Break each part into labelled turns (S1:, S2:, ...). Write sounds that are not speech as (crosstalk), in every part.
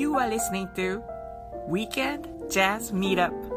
S1: You are listening to Weekend Jazz Meetup.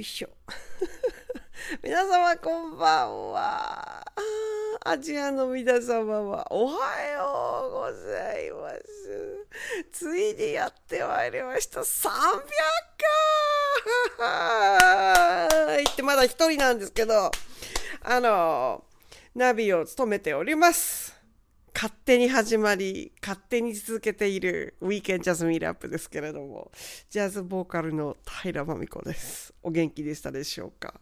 S2: いしょ皆様こんばんは。アジアの皆様はおはようございます。ついにやってまいりました。300回ってまだ一人なんですけどあのナビを務めております。勝手に始まり、勝手に続けているウィーケンジャズミールアップですけれども、ジャズボーカルの平真美子です。お元気でしたでしょうか？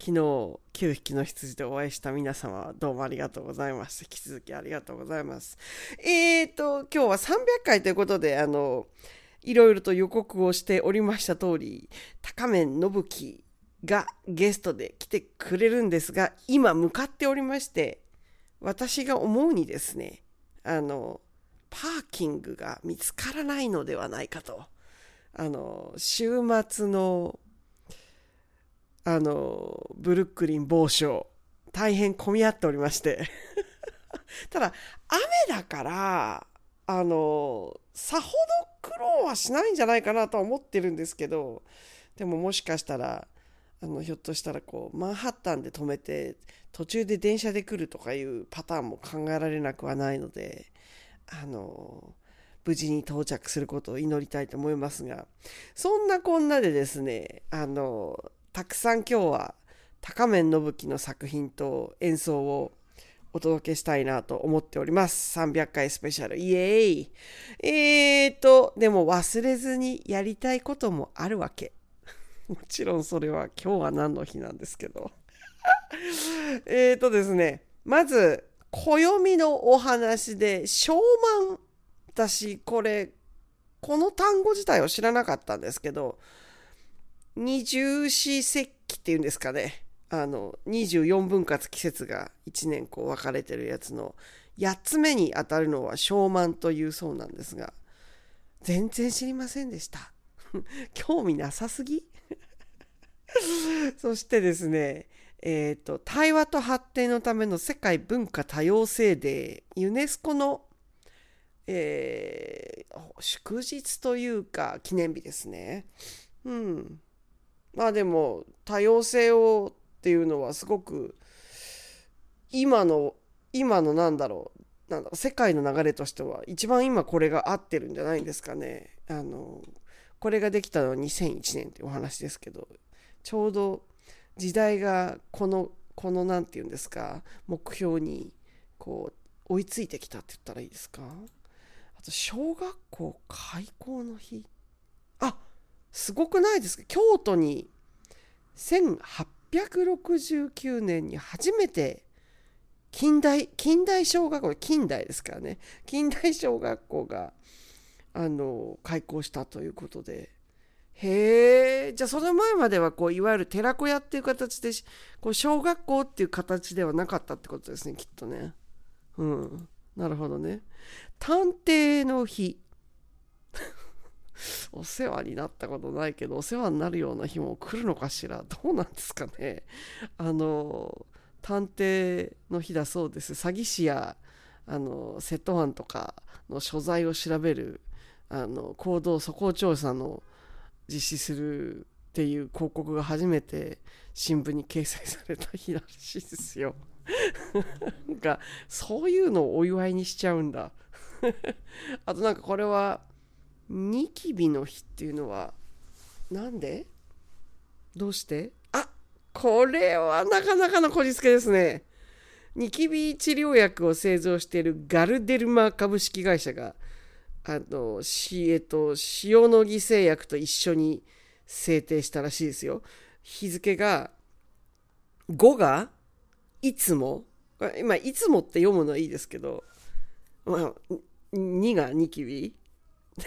S2: 昨日、9匹の羊でお会いした皆様、どうもありがとうございます。引き続きありがとうございます。えーと、今日は300回ということで、あの、いろいろと予告をしておりました通り、高面信樹がゲストで来てくれるんですが、今向かっておりまして、私が思うにですねあのパーキングが見つからないのではないかと。あの週末のあのブルックリン某所大変混み合っておりまして。(laughs) ただ雨だからあのさほど苦労はしないんじゃないかなとは思ってるんですけどでももしかしたらあのひょっとしたらこうマンハッタンで止めて途中で電車で来るとかいうパターンも考えられなくはないのであの無事に到着することを祈りたいと思いますがそんなこんなでですねあのたくさん今日は高面信樹の作品と演奏をお届けしたいなと思っております。300回スペシャル。イエーイ。えーと、でも忘れずにやりたいこともあるわけ。(laughs) もちろんそれは今日は何の日なんですけど。(laughs) えーとですね、まず、暦のお話で、小満。私、これ、この単語自体を知らなかったんですけど、二十四節気っていうんですかね。あの、24分割季節が1年こう分かれてるやつの8つ目に当たるのは小満というそうなんですが、全然知りませんでした。(laughs) 興味なさすぎ？(laughs) そしてですね、えっ、ー、と、対話と発展のための世界文化多様性デー、ユネスコの、えー、祝日というか記念日ですね。うん。まあでも、多様性をっていうのはすごく今の今のなんだろうなんだ世界の流れとしては一番今これが合ってるんじゃないんですかね。あのこれができたのは2001年ってお話ですけどちょうど時代がこのこの何て言うんですか目標にこう追いついてきたって言ったらいいですか？あと小学校開校の日。あすごくないですか？京都に1869年に初めて近代近代小学校近代ですからね。近代小学校があの開校したということで。へえじゃあその前まではこういわゆる寺子屋っていう形でこう小学校っていう形ではなかったってことですねきっとね。うん。なるほどね。探偵の日。(laughs) お世話になったことないけどお世話になるような日も来るのかしら。どうなんですかね。あの探偵の日だそうです。詐欺師やあの窃盗犯とかの所在を調べるあの行動素行調査の実施するっていう広告が初めて新聞に掲載された日らしいですよ。(laughs) なんかそういうのをお祝いにしちゃうんだ。(laughs) あとなんかこれはニキビの日っていうのはなんで？どうして？あこれはなかなかのこじつけですね。ニキビ治療薬を製造しているガルデルマ株式会社があの、し、えっと、塩野義製薬と一緒に制定したらしいですよ。日付が、5が、いつも、今、いつもって読むのはいいですけど、まあ、2がニキビ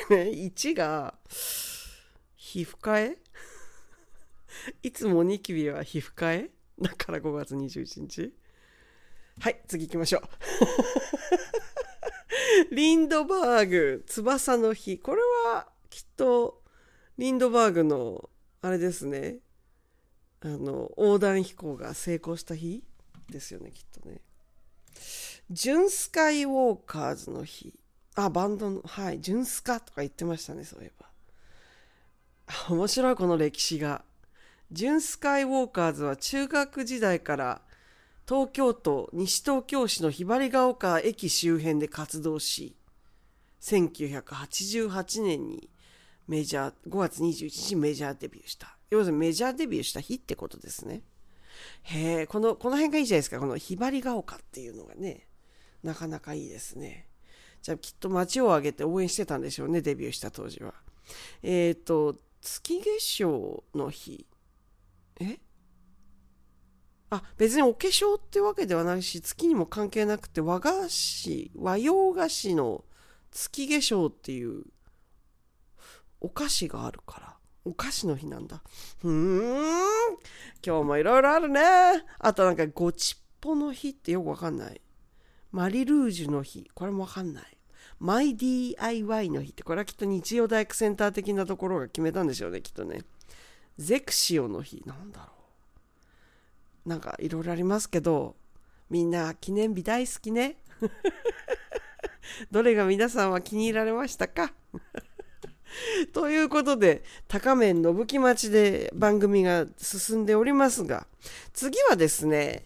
S2: 1が皮膚科へいつもニキビは皮膚科へだから5月21日。はい次行きましょう。(laughs) リンドバーグ翼の日これはきっとリンドバーグのあれですねあの横断飛行が成功した日ですよねきっとねジュンスカイウォーカーズの日あ、バンドの、はい、ジュンスカとか言ってましたね、そういえば。面白い、この歴史が。ジュンスカイウォーカーズは中学時代から東京都西東京市のひばりが丘駅周辺で活動し、1988年にメジャー、5月21日メジャーデビューした。要するにメジャーデビューした日ってことですね。へえ、この、この辺がいいじゃないですか。このひばりが丘っていうのがね、なかなかいいですね。じゃあきっと街を挙げて応援してたんでしょうね、デビューした当時は。えっ、ー、と、月月賞の日。え？あ、別にお化粧ってわけではないし、月にも関係なくて、和菓子、和洋菓子の月化粧っていうお菓子があるから。お菓子の日なんだ。ふーん。今日もいろいろあるね。あとなんか、ごちっぽの日ってよくわかんない。マリルージュの日。これもわかんない。マイ DIY の日って、これはきっと日曜大工センター的なところが決めたんでしょうね、きっとね。ゼクシオの日。なんだろう。なんかいろいろありますけど、みんな記念日大好きね。(laughs) どれが皆さんは気に入られましたか？(laughs) ということで、高面信木町で番組が進んでおりますが、次はですね、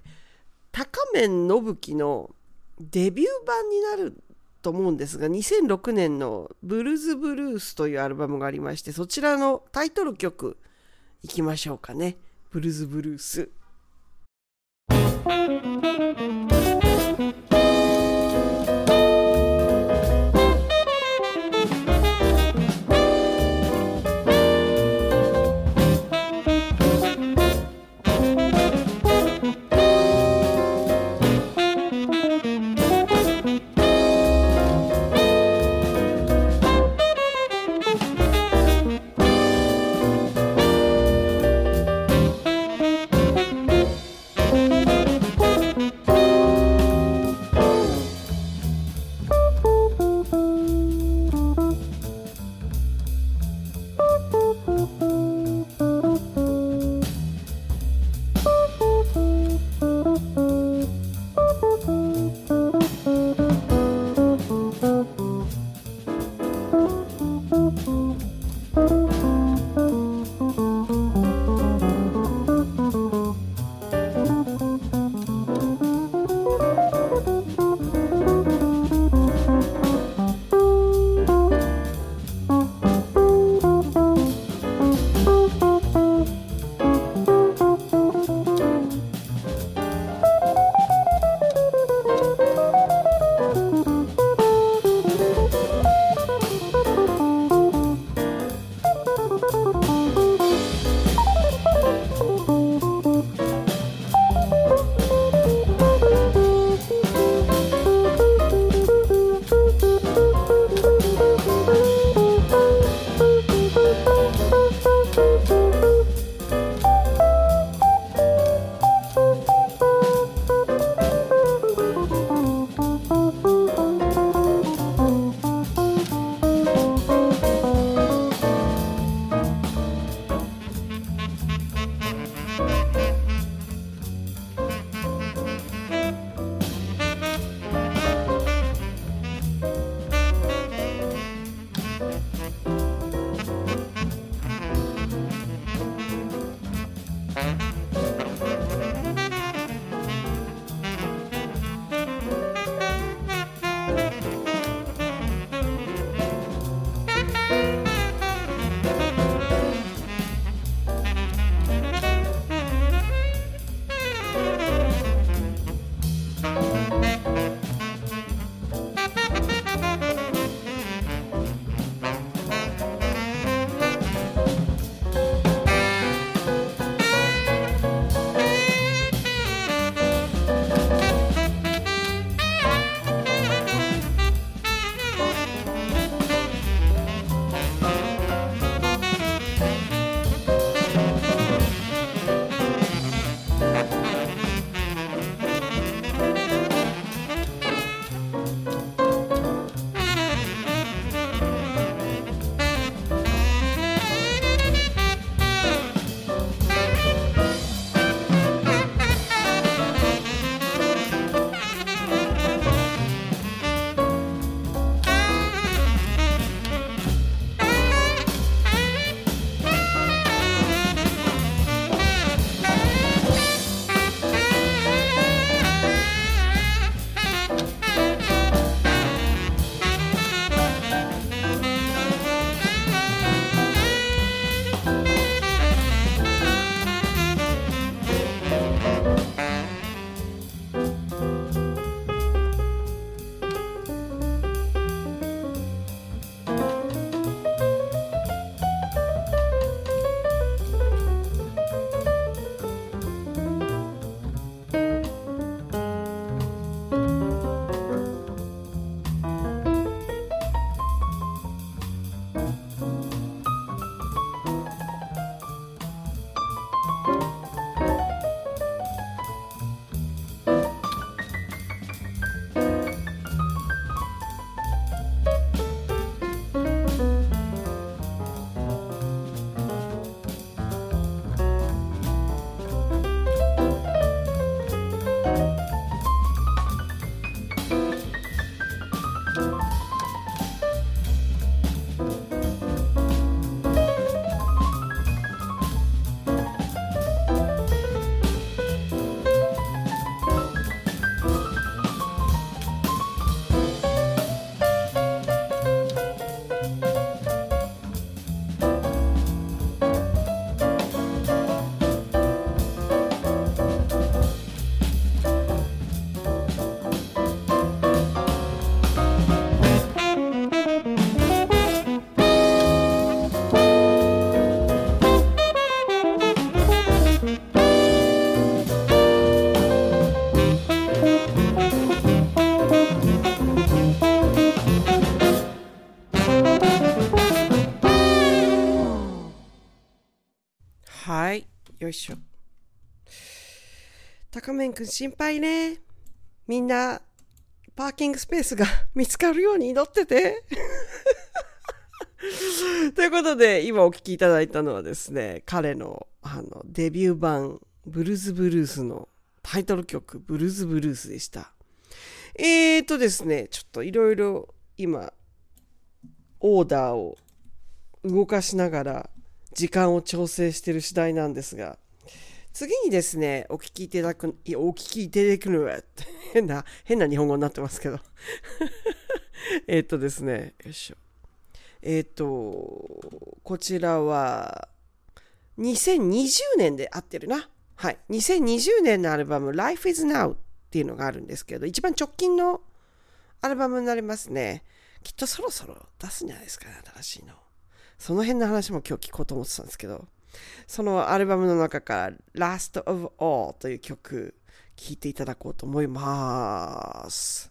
S2: 高面信木のデビュー版になると思うんですが、2006年のブルーズ・ブルースというアルバムがありまして、そちらのタイトル曲いきましょうかね。ブルーズ・ブルース。Thank you. よいしょ。高面くん心配ね。みんな、パーキングスペースが (laughs) 見つかるように祈ってて。(laughs) ということで、今お聴きいただいたのはですね、彼のあのデビュー版、ブルーズ・ブルースのタイトル曲、ブルーズ・ブルースでした。えーとですね、ちょっといろいろ今、オーダーを動かしながら時間を調整してる次第なんですが、次にですね、お聞きいただく、いやお聞きいただくのは、(laughs) 変な、変な日本語になってますけど。(laughs) えっとですね、よいしょ。えっ、と、こちらは、2020年で合ってるな。はい。2020年のアルバム、Life is Now っていうのがあるんですけど、一番直近のアルバムになりますね。きっとそろそろ出すんじゃないですかね、新しいの。その辺の話も今日聞こうと思ってたんですけど、そのアルバムの中から、Last of All という曲、聴いていただこうと思います。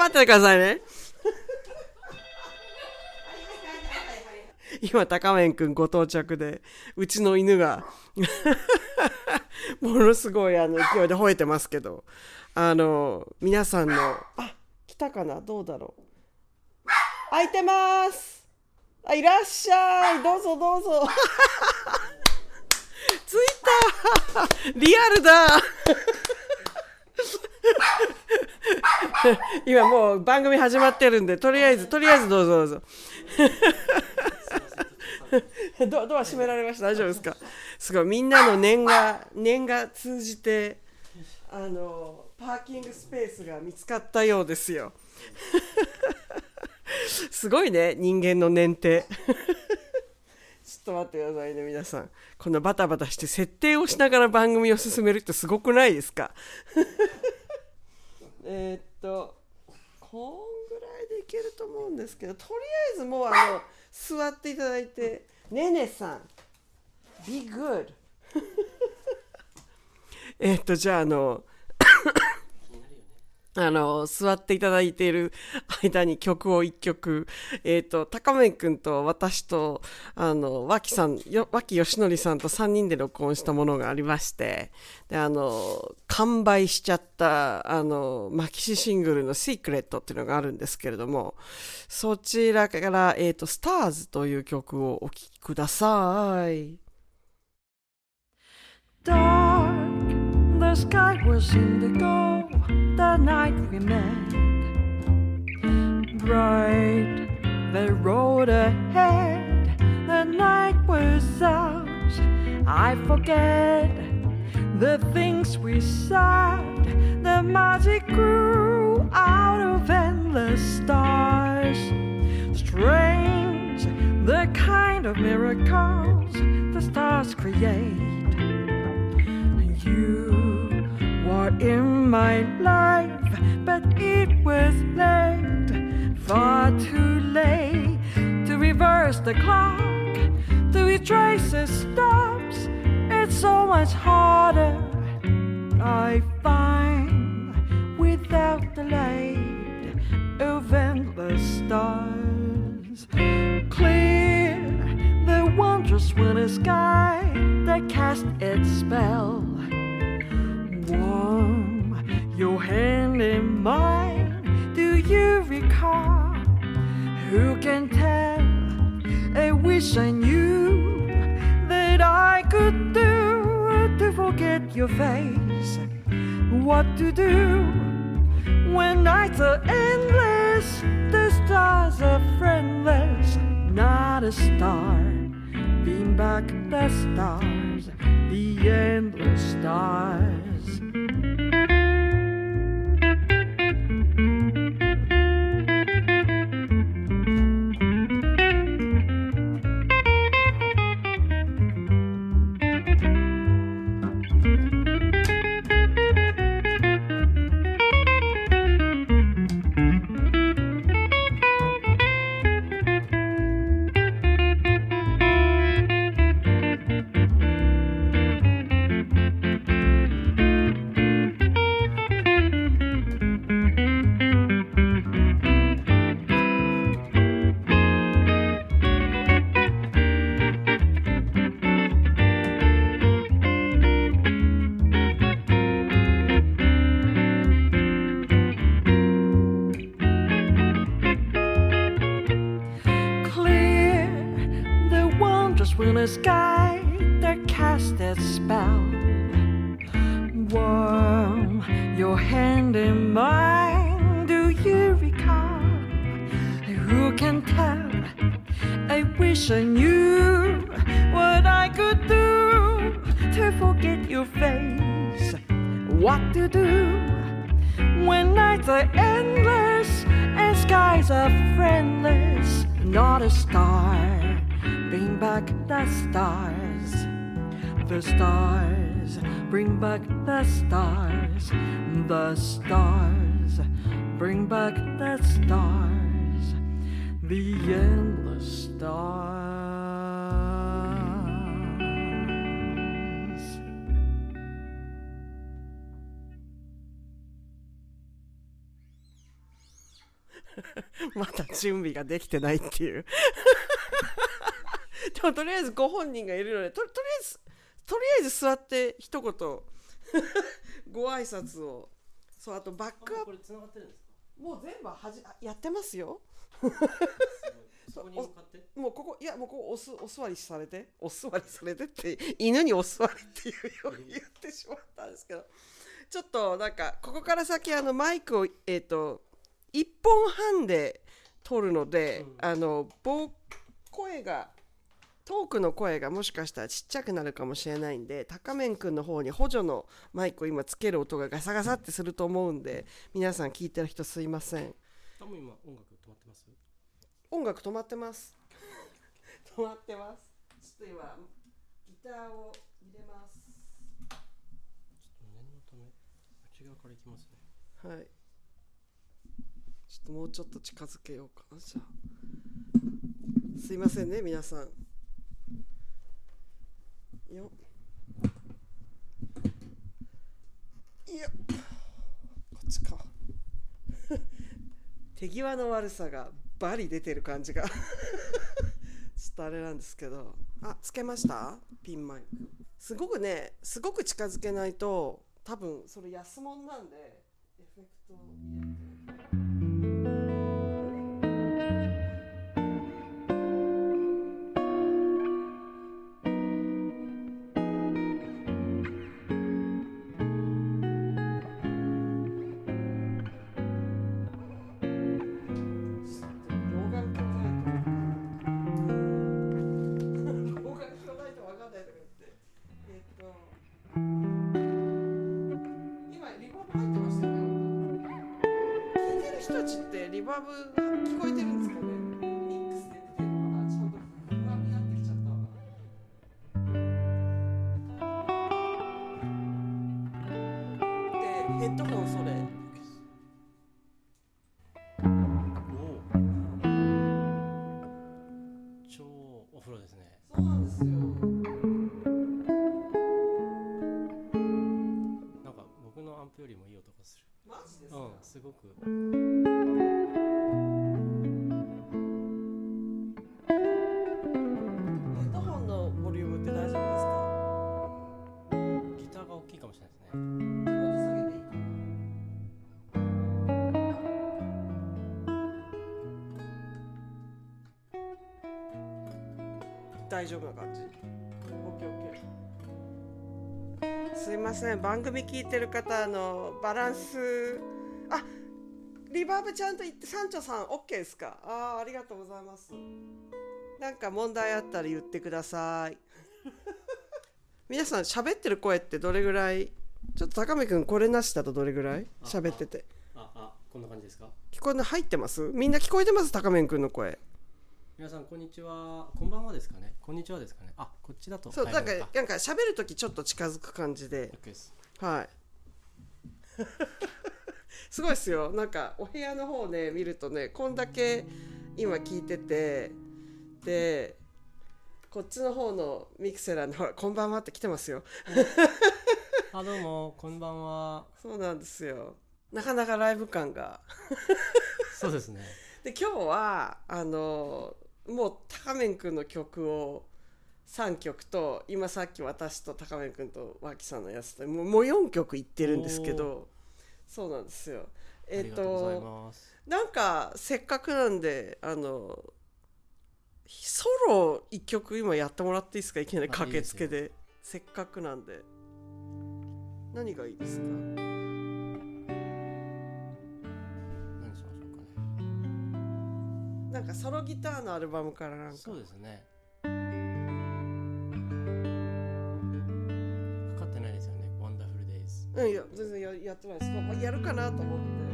S2: 待ってくださいね。(laughs) 今、高面くんご到着で、うちの犬が、(laughs) ものすごいあの勢いで吠えてますけど、あの、皆さんの、あ、来たかな？どうだろう？開いてます。あ、いらっしゃい。どうぞどうぞ。着いたリアルだ。(laughs) 今もう番組始まってるんでとりあえずとりあえずどうぞどうぞ。(laughs) ドドア閉められました。大丈夫ですか？すごい。みんなの念が念が通じてあのパーキングスペースが見つかったようですよ。(laughs) すごいね人間の念って。ちょっと待ってくださいね皆さん。こんなバタバタして設定をしながら番組を進めるってすごくないですか？えーっとこんぐらいでいけると思うんですけどとりあえずもうあの座っていただいてねねさん Be good (laughs) えっとじゃああのあの、座っていただいている間に曲を一曲、えっ、と、高めくんと私と、あの、脇さん、よ脇よしのりさんと3人で録音したものがありまして、で、あの、完売しちゃった、あの、マキシシングルのシークレットっていうのがあるんですけれども、そちらから、えっ、と、スターズという曲をお聴きください。
S3: The sky was indigo the night we met. Bright, the road ahead, the night was ours. I forget the things we said, the magic grew out of endless stars. Strange, the kind of miracles the stars create. You were in my life, but it was late, far too late to reverse the clock, to retrace the steps. It's so much harder, I find, without the light of endless stars. Clear the wondrous winter sky that cast its spell. Warm your hand in mine. Do you recall? Who can tell? I wish I knew that I could do to forget your face. What to do when nights are endless? The stars are friendless. Not a star. Beam back the stars, the endless stars. The stars. The stars. Bring back the stars. The endless stars.
S2: まだ準備ができてないっていうでもとりあえずご本人がいるのでととりあえずとりあえず座って一言 (laughs) ご挨拶を。そうあとバックアップ。
S4: これ繋がってるんですか？
S2: もう全部はじあやってますよ。
S4: そこに向かって？
S2: もうここいやもうここおすお座りされて。お座りされてって犬にお座りっていうように言ってしまったんですけど。ちょっとなんかここから先あのマイクをえっ、と1本半で撮るので、あのぼ声がトークの声がもしかしたらちっちゃくなるかもしれないんで高面くんの方に補助のマイクを今つける音がガサガサってすると思うんで皆さん聞いてる人すいません。
S4: 多分今音楽止まってます？
S2: 音楽止まってます。(laughs) 止まってます。ちょっと今ギターを入れます。
S4: ちょっと念のため内側からいきますね。
S2: はい。ちょっともうちょっと近づけようかな。じゃあ。すいませんね皆さんよいや。こっちか。(laughs) 手際の悪さがバリ出てる感じが。(laughs) ちょっとあれなんですけど。あつけました？ピンマイク。すごくねすごく近づけないと多分それ安物なんでエフェクトを入れて。OKOK すいません番組聞いてる方あのバランス。あリバーブちゃんと言ってサンチョさん OK ですか？あーありがとうございます。なんか問題あったら言ってください。(laughs) 皆さん喋ってる声ってどれぐらい？ちょっと高見くんこれなしだとどれぐらい？喋ってて。
S4: ああこんな感じですか？
S2: 聞こえな入ってます？みんな聞こえてます？高見くんの声
S4: 皆さんこんにちは。こんばんはですかね。こんにちはですかね。あこっちだと。
S2: そうなんかなんか喋る時ちょっと近づく感じで。
S4: OK です。
S2: はい。(laughs) すごいですよ。なんかお部屋の方ね見るとねこんだけ今聞いててでこっちの方のミクセラーのほらこんばんはって来てますよ。(laughs)
S4: あどうも。こんばんは。
S2: そうなんですよ。なかなかライブ感が。
S4: そうですね。
S2: で今日はあのもう高んの曲を3曲と今さっき私と高面くんと脇さんのやつともうもう4曲いってるんですけどそうなんですよ。えっ、
S4: と
S2: なんかせっかくなんであのソロ一曲今やってもらっていいですか？いきなり
S4: あ
S2: 駆けつけで。せっかくなんで。何がいいですか？なんかソロギターのアルバムからなんか。
S4: そうですね。かかってないですよね「ワンダフルデイズ
S2: うんいや全然ややってないです、まあ、やるかなと思って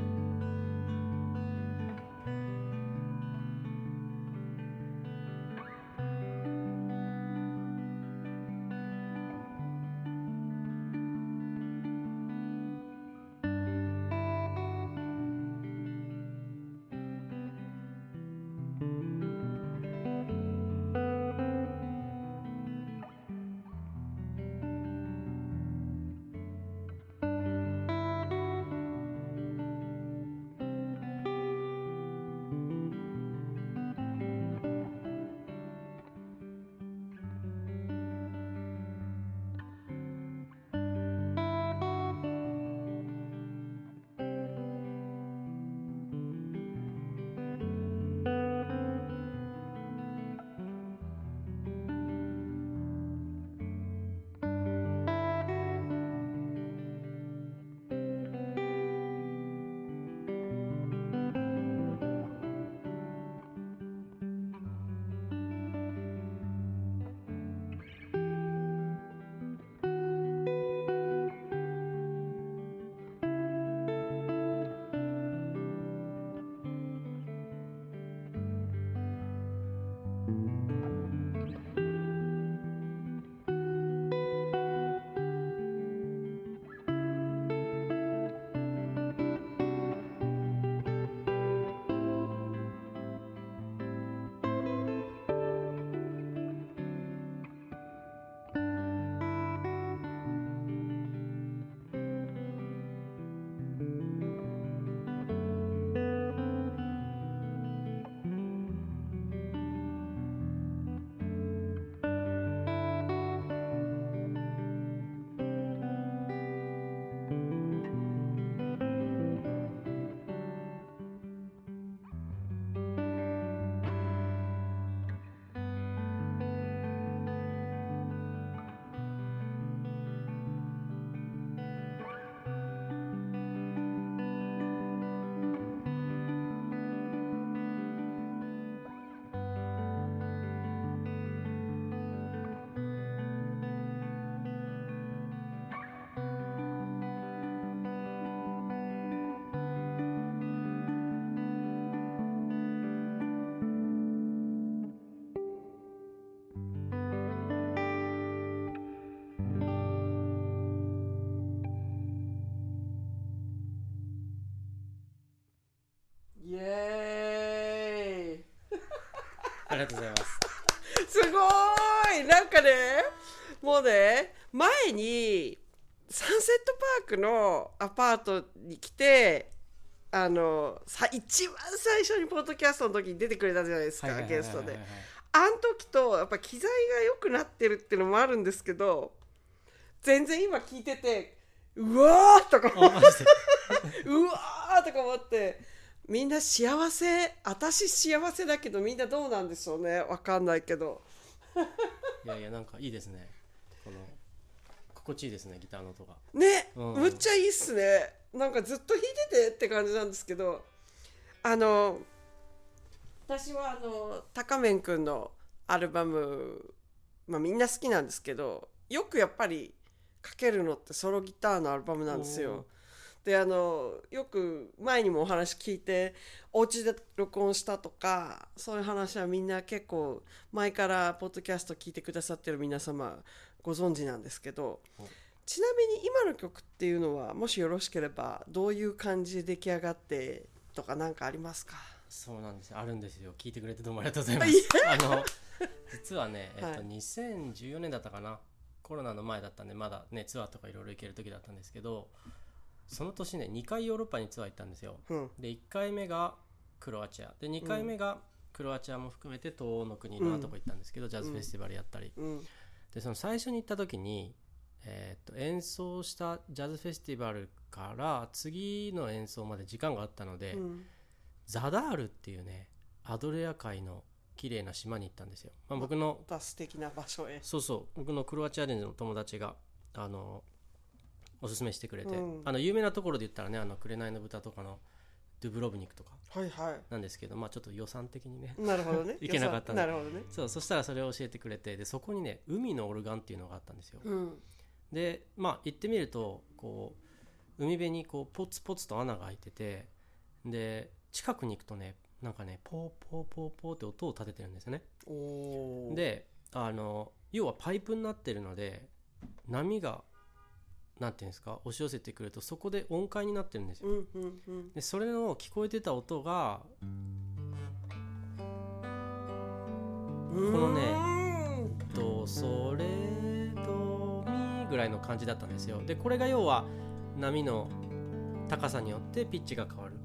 S4: りがとうございます。(laughs)
S2: すごーい。なんかねもうね前にサンセットパークのアパートに来てあのさ一番最初にポッドキャストの時に出てくれたじゃないですかゲストで。あん時とやっぱ機材が良くなってるっていうのもあるんですけど全然今聞いててうわーとか思って。うわーとか思って (laughs) みんな幸せ。私幸せだけどみんなどうなんでしょうね。わかんないけど。(laughs)
S4: いやいやなんかいいですね。この心地いいですねギターの音が。
S2: ね、
S4: うん。
S2: むっちゃいいっすね。なんかずっと弾いててって感じなんですけど。あの私はあの高面くんのアルバム、まあ、みんな好きなんですけどよくやっぱりかけるのってソロギターのアルバムなんですよ。であのよく前にもお話聞いてお家で録音したとかそういう話はみんな結構前からポッドキャスト聞いてくださってる皆様ご存知なんですけど
S4: お
S2: ちなみに今の曲っていうのはもしよろしければどういう感じで出来上がってとか何かありますか？
S4: そうなんです。よあるんですよ。聞いてくれてどうもありがとうございま
S2: い
S4: す (laughs) あの実はね、えっと
S2: はい
S4: 2014年だったかな？コロナの前だったんでまだねツアーとかいろいろ行ける時だったんですけどその年ね2回ヨーロッパにツアー行ったんですよ。
S2: うん。
S4: で1回目がクロアチア。で2回目がクロアチアも含めて東欧の国いろんなとこ行ったんですけど、ジャズフェスティバルやったり、
S2: うん。
S4: でその最初に行った時に、えーっと演奏したジャズフェスティバルから次の演奏まで時間があったので、
S2: うん。
S4: ザダールっていうねアドレア海の綺麗な島に行ったんですよ、まあ、僕の
S2: また素敵な場所へ。
S4: そうそう。僕のクロアチア人の友達があのおすすめしてくれて、
S2: うん。
S4: あの有名なところで言ったらね「あの紅の豚」とかのドゥブロブニクとか。
S2: はいは
S4: なんですけどまあちょっと予算的にね。
S2: いなるほどね。(laughs)
S4: 行けなかったね
S2: なるほどね。
S4: そうそしたらそれを教えてくれて。でそこにね海のオルガンっていうのがあったんですよ。
S2: うん。
S4: でまあ行ってみるとこう海辺にこうポツポツと穴が開いててで近くに行くとねなんかねポーポーポーポーって音を立ててるんですよね。
S2: おお
S4: であの要はパイプになってるので波がなんていうんですか押し寄せてくるとそこで音階になってるんですよ。
S2: うんうんうん。
S4: でそれの聞こえてた音が
S2: こ
S4: のねドソレドミぐらいの感じだったんですよ。でこれが要は波の高さによってピッチが変わる。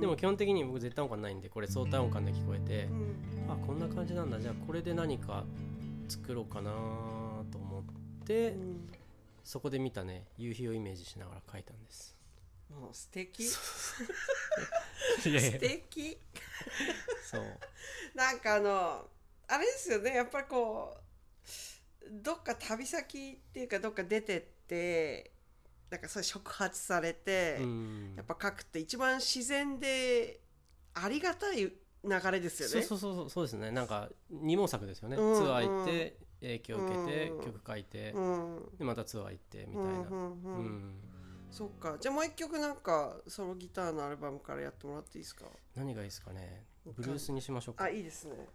S4: でも基本的に僕絶対音感ないんでこれ相対音感で聞こえて
S2: うん。
S4: あこんな感じなんだ。じゃあこれで何か作ろうかなと思って
S2: うん
S4: そこで見たね夕日をイメージしながら描いたんです。
S2: もう素敵。(laughs)
S4: い
S2: 素
S4: やいや。
S2: 敵。
S4: そう。
S2: なんかあのあれですよね。やっぱりこうどっか旅先っていうかどっか出てってなんかそういう触発されて、
S4: うん。
S2: やっぱ書くって一番自然でありがたい流れですよね。
S4: そうそうそうそうですね。なんか二毛作ですよね、
S2: うん。
S4: ツアー行って影響を受けて
S2: うん。
S4: 曲書いて、
S2: うん。
S4: でまたツアー行ってみたいな、
S2: そっか。じゃあもう一曲なんかソロギターのアルバムからやってもらっていいですか？
S4: 何がいいですかね。ブルースにしましょうか。
S2: あいいですね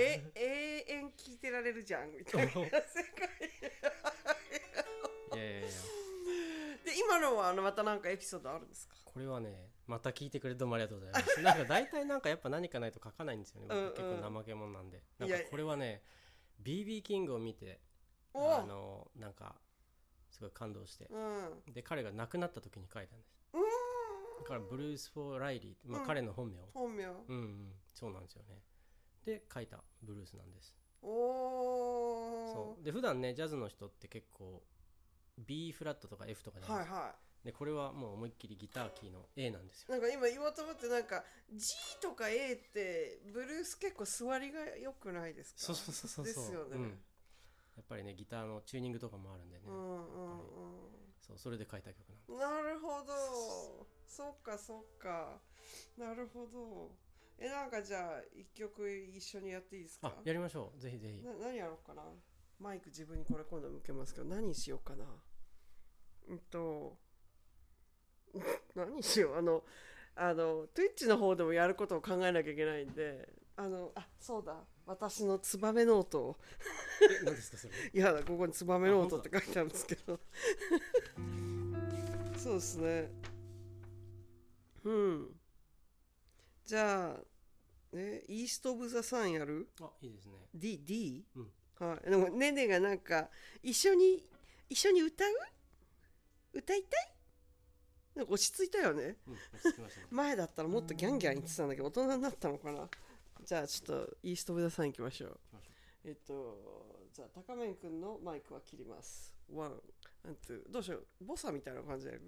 S2: ええ永遠聞いてられるじゃんみたいな世界。
S4: いやいやいや。
S2: で今今のはあのまたなんかエピソードあるんですか？
S4: これはねまた聞いてくれてどうもありがとうございます。(laughs) なんか大体なんかやっぱ何かないと書かないんですよね僕。
S2: うんうん。
S4: 結構怠け者なんで。なんかこれはね BB キングを見て
S2: お。
S4: あのなんかすごい感動して。
S2: うん。
S4: で彼が亡くなった時に書いたんです。
S2: うん。
S4: だからブルース・フォー・ライリー、まあ、
S2: うん。
S4: 彼の本名
S2: 本名。
S4: うんうん。そうなんですよねで書いたブルースなんです。
S2: お
S4: そう。で普段ねジャズの人って結構 B フラットとか F とかじゃないですか、
S2: はいは
S4: でこれはもう思いっきりギターキーの A なんです
S2: い
S4: よ。
S2: なんか今言おうと思ってなんか G とか A ってブルース結構座りが良くないですか？
S4: そうそうそうそう
S2: ですよね。
S4: うん、やっぱりねギターのチューニングとかもあるんでね、
S2: うんうんうん
S4: そうそれで書いた曲なんで
S2: なるほど。そっかそっか。なるほどえなんかじゃあ一曲一緒にやっていいですか？
S4: あやりましょう。ぜひぜひ。
S2: な何やろうかな？マイク自分にこれ今度向けますけど何しようかな？うんと (laughs) 何しよう？あのあの Twitch の方でもやることを考えなきゃいけないんであのあそうだ。私のツバメノートを。
S4: え何ですかそれ？(laughs)
S2: いやここにツバメノートって書いてあるんですけど。(laughs) そうですね。うん。じゃあねイースト・オブ・ザ・サンやる？
S4: あいいですね
S2: D, D?
S4: うん
S2: はい。でも、ねねがなんか、一緒に、一緒に歌う？歌いたい？なんか落ち着いたよね。
S4: うん落ち着きましたね (laughs)
S2: 前だったらもっとギャンギャン言ってたんだけど、大人になったのかな？じゃあ、ちょっと、イースト・オブ・ザ・サン行きましょう。えっと、じゃあ、高面くんのマイクは切ります。ワン、アン、ツー。どうしよう？ボサみたいな感じでやる？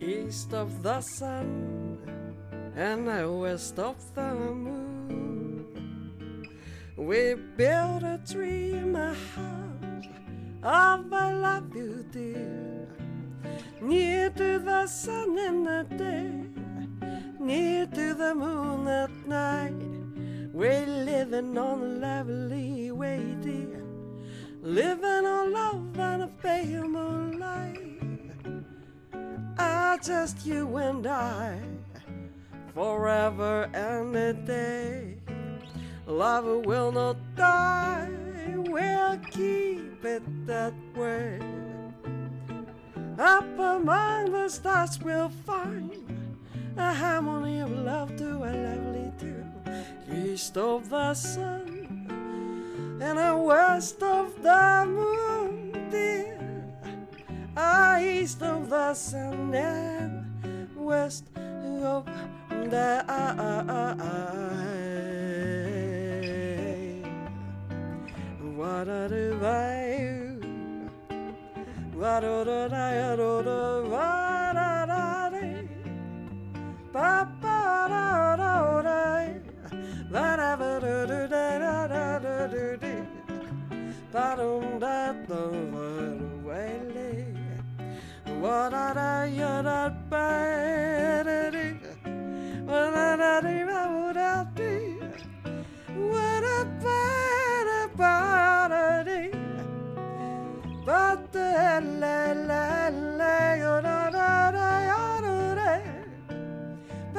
S2: East of the sun and west of the moon. We built a in my house. Oh, I love you, dear. Near to the sun in the day, near to the moon at night. We're living on a lovely way, dear. Living on love and a pale moonlight. Ah, just you and I, forever and a day. Love will not die, we'll keep it that way. Up among the stars, we'll find a harmony of love to a lovely tune. East of the sun and a west of the moon, dear. Ah, east of the sun and west of the What a divine What a divine ba ba da da da da da ba da da da da da da da ba dum da da da waily wa da da ya da ba da da wa da da da ba da da wa da ba da ba da da ba da la la la yo da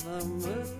S2: summer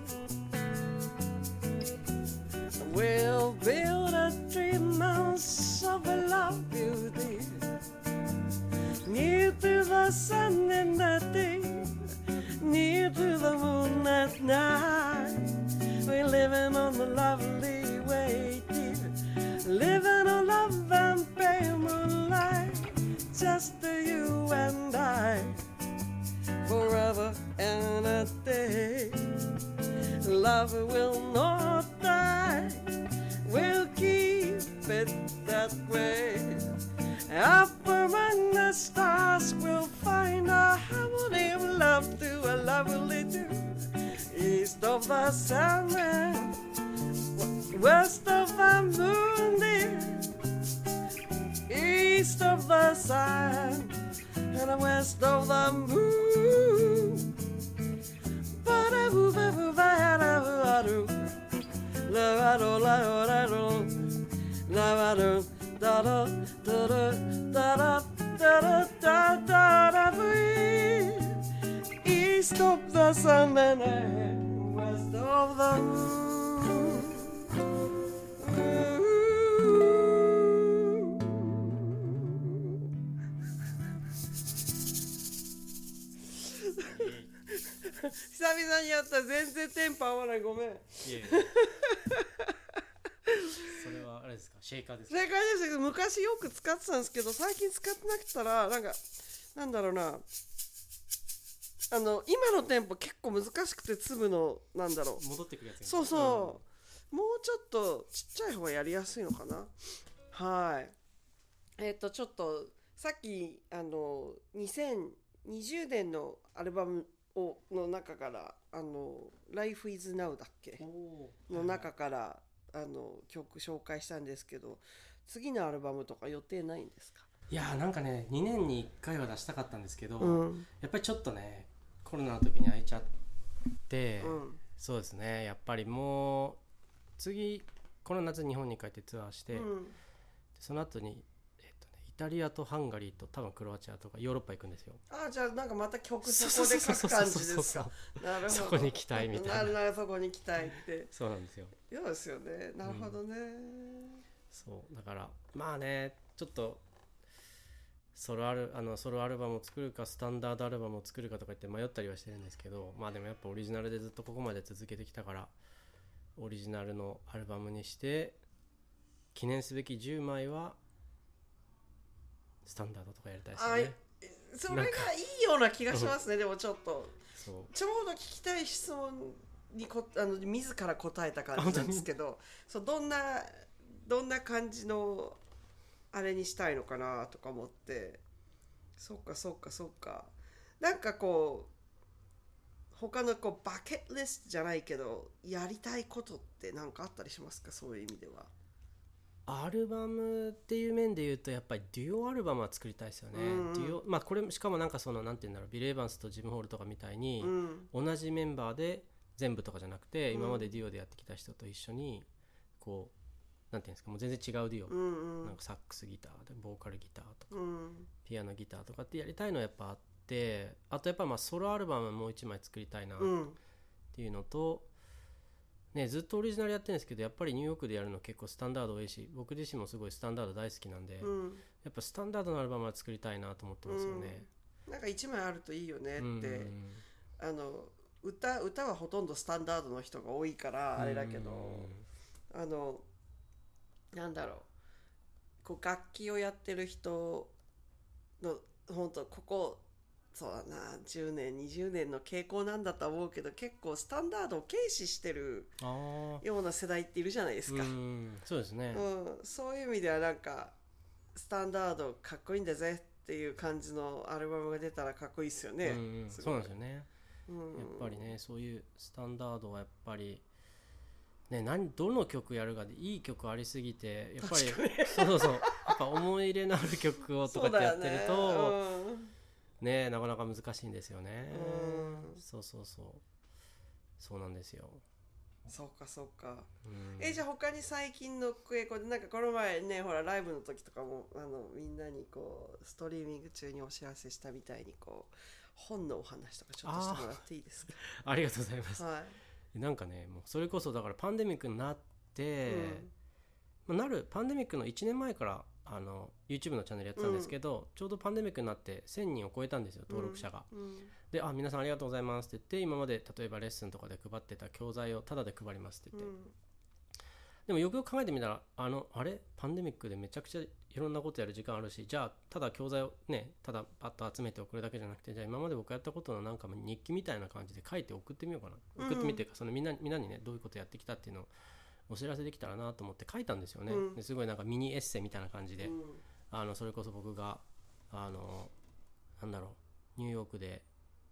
S2: った。ら全然テンポ合わない。ごめん。
S4: いえいえ。(laughs) それはあれですか？シェイカーですか？
S2: 正解でしたけど昔よく使ってたんですけど最近使ってなくたらなんかなんだろうな。あの今のテンポ結構難しくて粒のなんだろう。
S4: 戻ってくるやつ
S2: そうそう、もうちょっとちっちゃい方がやりやすいのかな。はい。えっ、とちょっとさっきあの2020年のアルバムをの中からあの「Life is Now」だっけ？の中からあの曲紹介したんですけど次のアルバムとか予定ないんですか？
S4: いやーなんかね2年に1回は出したかったんですけど、
S2: うん。
S4: やっぱりちょっとねコロナの時に空いちゃって、
S2: うん。
S4: そうですねやっぱりもう次この夏日本に帰ってツアーして、
S2: うん。
S4: その後にタリアとハンガリーと多分クロアチアとかヨーロッパ行くんですよ。
S2: あじゃあなんかまた曲そこで書く感じです。かなるほど。
S4: そこに期待みたいな。
S2: なるそこに期待って。
S4: そうなんですよ。
S2: そうですよね。なるほどね、
S4: そう。だからまあねちょっとソロアルあのソロアルバムを作るかスタンダードアルバムを作るかとか言って迷ったりはしてるんですけどまあでもやっぱオリジナルでずっとここまで続けてきたからオリジナルのアルバムにして記念すべき10枚はスタンダードとかやりたいね。
S2: それがいいような気がしますねでもちょっと。
S4: そう。
S2: ちょうど聞きたい質問にこあの自ら答えた感じなんですけどそうどんなどんな感じのあれにしたいのかなとか思って。そっかそっかそっか。なんかこう他のこうバケットリストじゃないけどやりたいことって何かあったりしますか？そういう意味では。
S4: アルバムっていう面で言うとやっぱりデュオアルバムは作りたいですよね、
S2: うん
S4: デュオまあこれしかもなんかそのなんて言うんだろうビル・エヴァンスとジム・ホールとかみたいに、
S2: うん。
S4: 同じメンバーで全部とかじゃなくて、
S2: うん。
S4: 今までデュオでやってきた人と一緒にこうなんていうんですかもう全然違うデュオ、
S2: うん
S4: なんかサックスギターでボーカルギターとか
S2: うん。
S4: ピアノギターとかってやりたいのはやっぱあってあとやっぱまあソロアルバムもう一枚作りたいなっ
S2: うん
S4: ていうのと、ね、ずっとオリジナルやってるんですけどやっぱりニューヨークでやるの結構スタンダード多いし僕自身もすごいスタンダード大好きなんで、
S2: うん。
S4: やっぱスタンダードのアルバムは作りたいなと思ってますよね。
S2: なんか一枚あるといいよねって、
S4: うん。
S2: あの歌歌はほとんどスタンダードの人が多いからあれだけど、あのなんだろう。こう楽器をやってる人の本当ここそうだな10年20年の傾向なんだとは思うけど結構スタンダードを軽視してるような世代っているじゃないですか、
S4: うんそうですね、
S2: うん、そういう意味ではなんかスタンダードかっこいいんだぜっていう感じのアルバムが出たらかっこいいですよね、
S4: うんそうなんですよね、
S2: うん
S4: やっぱりねそういうスタンダードはやっぱりね何どの曲やるかでいい曲ありすぎてやっぱりそうそうそう。やっぱ思い入れのある曲をとかってやってると (laughs) ねなかなか難しいんですよね。
S2: うん。
S4: そうそうそう。そうなんですよ、
S2: そうかそうか。
S4: うん。
S2: えじゃあ他に最近の傾向でなんかこの前ねほらライブの時とかもあのみんなにこうストリーミング中にお知らせしたみたいにこう本のお話とかちょっとしてもらっていいですか？(laughs)
S4: ありがとうございます。
S2: はい。
S4: なんかねもうそれこそだからパンデミックになって、まあなるパンデミックの1年前からあの YouTube のチャンネルやってたんですけど、ちょうどパンデミックになって1000人を超えたんですよ登録者が、
S2: うん。
S4: であ皆さんありがとうございますって言って今まで例えばレッスンとかで配ってた教材をタダで配りますって言って、でもよくよく考えてみたらあのあれ？パンデミックでめちゃくちゃいろんなことやる時間あるしじゃあただ教材をねただパッと集めて送るだけじゃなくてじゃあ今まで僕やったことのなんかも日記みたいな感じで書いて送ってみようかな。送ってみてかそのみんなみんなにねどういうことやってきたっていうのをお知らせできたらなと思って書いたんですよね、
S2: うん。
S4: ですごいなんかミニエッセイみたいな感じで、
S2: うん。
S4: あのそれこそ僕があのなんだろうニューヨークで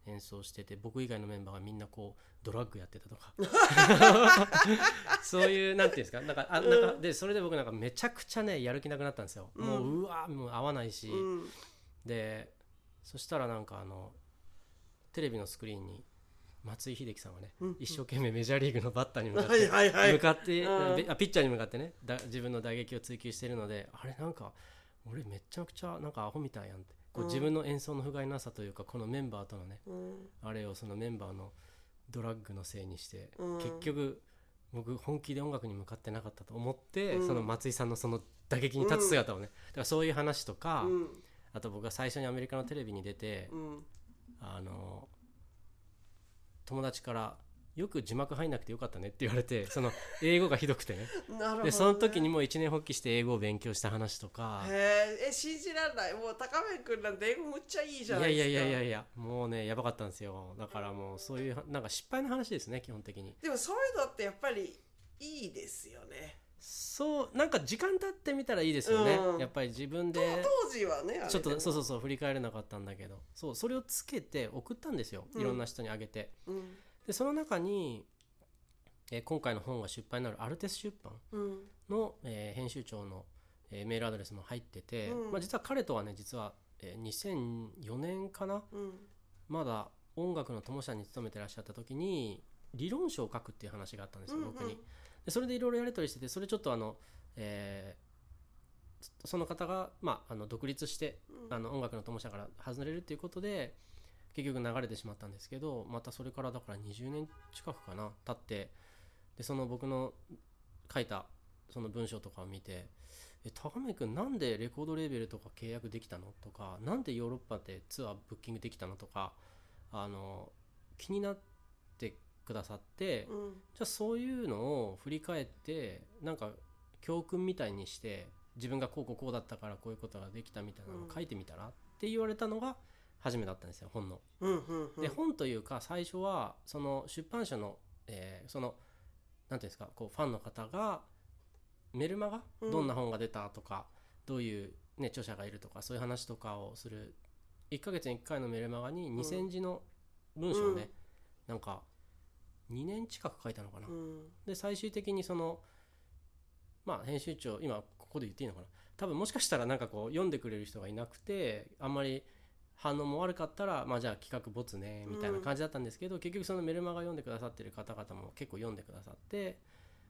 S4: 演奏してて僕以外のメンバーがみんなこうドラッグやってたとか。(laughs) そういうなんていうんですか？なんかあなんかでそれで僕なんかめちゃくちゃねやる気なくなったんですよ、もううわもう合わないし、
S2: うん。
S4: でそしたらなんかあのテレビのスクリーンに松井秀喜さんがね、一生懸命メジャーリーグのバッターに向かって、(laughs)
S2: はいはいはい。
S4: 向かって、あピッチャーに向かってねだ自分の打撃を追求してるのであれなんか俺めちゃくちゃなんかアホみたいやんって。こう自分の演奏の不甲斐なさというかこのメンバーとのね、
S2: うん。
S4: あれをそのメンバーのドラッグのせいにして、
S2: うん。
S4: 結局僕本気で音楽に向かってなかったと思って、
S2: うん。
S4: その松井さんのその打撃に立つ姿をね、だからそういう話とか、
S2: うん。
S4: あと僕が最初にアメリカのテレビに出て、
S2: うん。
S4: あの友達からよく字幕入んなくてよかったねって言われて (laughs) その英語がひどくてね。
S2: なるほどね。
S4: でその時にもう一年発起して英語を勉強した話とか。
S2: へええ信じられない。もう高めくんなんて英語むっちゃいいじゃ
S4: い
S2: ないですか。
S4: やいやいやいやいや。もうねやばかったんですよ。だからもうそういうなんか失敗の話ですね基本的に。
S2: でもそういうのってやっぱりいいですよね
S4: そうなんか時間経ってみたらいいですよね、
S2: うん。
S4: やっぱり自分
S2: と
S4: で
S2: 当時はねあれ
S4: ちょっとそうそうそう振り返れなかったんだけど。そうそれをつけて送ったんですよ。いろんな人にあげて、
S2: うん。
S4: でその中に、えー今回の本が出版になるアルテス出版
S2: うん。
S4: の、えー編集長の、えーメールアドレスも入ってて、
S2: うん。
S4: まあ、実は彼とはね実は、えー2004年かな
S2: うん。
S4: まだ音楽の友社に勤めてらっしゃった時に理論書を書くっていう話があったんですよ、
S2: うんうん。
S4: 僕に。でそれでいろいろやり取りしててそれちょっとあの、えーその方が、まあ、あの独立して、あの音楽の友社から外れるっていうことで結局流れてしまったんですけどまたそれからだから20年近くかな経ってでその僕の書いたその文章とかを見て「え高見君なんでレコードレーベルとか契約できたの?」とか「なんでヨーロッパでツアーブッキングできたの?」とかあの気になってくださって、
S2: うん。
S4: じゃあそういうのを振り返ってなんか教訓みたいにして自分がこうこうこうだったからこういうことができたみたいなのを書いてみたら、って言われたのが初めだったんですよ本の。
S2: うんうんうん。
S4: で本というか最初はその出版社の、えーそのなんていうんですかこうファンの方がメルマガ？
S2: うん。
S4: どんな本が出たとか、どういう、ね、著者がいるとかそういう話とかをする。1ヶ月に1回のメルマガに2000字の文章をね、なんか2年近く書いたのかな。
S2: うん。
S4: で最終的にそのまあ編集長今ここで言っていいのかな。多分もしかしたらなんかこう読んでくれる人がいなくてあんまり反応も悪かったらまあじゃあ企画ボツねみたいな感じだったんですけど、結局そのメルマガ読んでくださってる方々も結構読んでくださって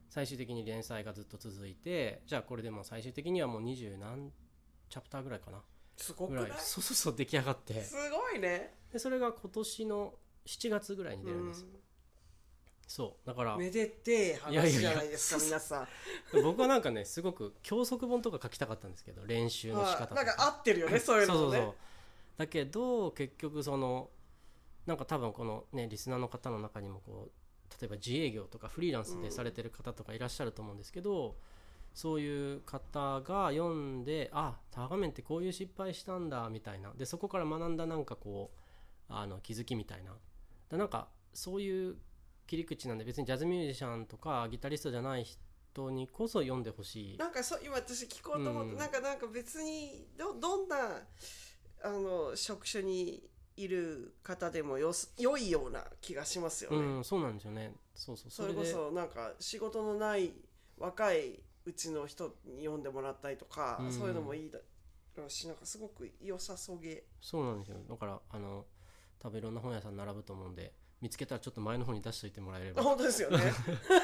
S4: 最終的に連載がずっと続いてじゃあこれでもう最終的にはもう二十何チャプターぐらいかな。ぐら
S2: すごくない？い。
S4: そうそうそう出来上がって。
S2: すごいね。
S4: でそれが今年の7月ぐらいに出るんですよ、そう。だから
S2: めでて話じゃないですか皆さん。
S4: 僕はなんかねすごく教則本とか書きたかったんですけど練習の仕方と
S2: はい。なんか合ってるよねそういうのもね。
S4: そうそうそう。だけど結局そのなんか多分このねリスナーの方の中にもこう例えば自営業とかフリーランスでされてる方とかいらっしゃると思うんですけど、そういう方が読んであタワー画面ってこういう失敗したんだみたいな。でそこから学んだなんかこうあの気づきみたいな。でなんかそういう切り口なんで別にジャズミュージシャンとかギタリストじゃない人にこそ読んでほしい。
S2: なんかそう今私聞こうと思って、
S4: うん。
S2: なんかなんか別にどどんなあの職種にいる方でもよす良いような気がしますよね、
S4: うんそうなんですよね。そうそう。
S2: それこ
S4: で
S2: そなんか仕事のないうちちの人に読んでもらったりとか、
S4: うん。
S2: そういうのもいいだしなんかすごく良さそうげ。
S4: そうなんですよ。だからあの多分いろんな本屋さん並ぶと思うんで見つけたらちょっと前の方に出しといてもらえれば。
S2: 本当ですよね。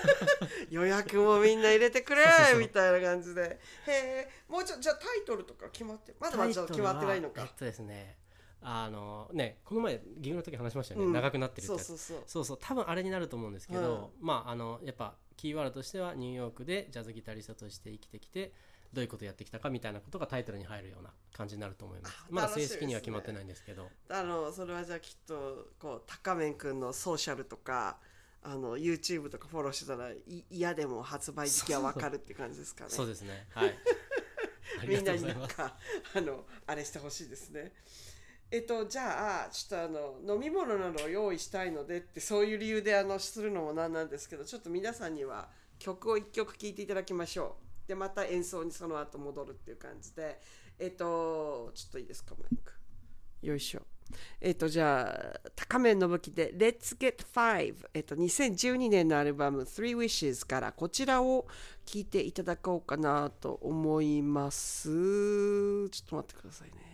S2: (laughs) 予約もみんな入れてくれみたいな感じで。へえ。もうちょじゃあタイトルとか決まってまだまだ決まってないのか。
S4: えっとですねあのねこの前ギグの時話しましたよね、
S2: うん。
S4: 長くなってるって
S2: そうそうそう。
S4: そうそう。多分あれになると思うんですけど、まああのやっぱキーワードとしてはニューヨークでジャズギタリストとして生きてきてどういうことをやってきたかみたいなことがタイトルに入るような感じになると思います。
S2: あ
S4: まだ正式には決まってないんですけど。
S2: あのそれはじゃあきっとこう高面くんのソーシャルとかあの YouTube とかフォローしてたらい嫌でも発売時期は分かるって感じですかね。
S4: そうですね。はい。
S2: みんなになんかあのあれしてほしいですね。えっとじゃあちょっとあの飲み物などを用意したいのでってそういう理由であのするのもなんなんですけどちょっと皆さんには曲を1曲聴いていただきましょうでまた演奏にその後戻るっていう感じで。えっとちょっといいですかマイク。よいしょ。えっとじゃあ高めの武器で「Let's Get Five」えっと2012年のアルバム「Three Wishes」からこちらを聴いていただこうかなと思います。ちょっと待ってくださいね「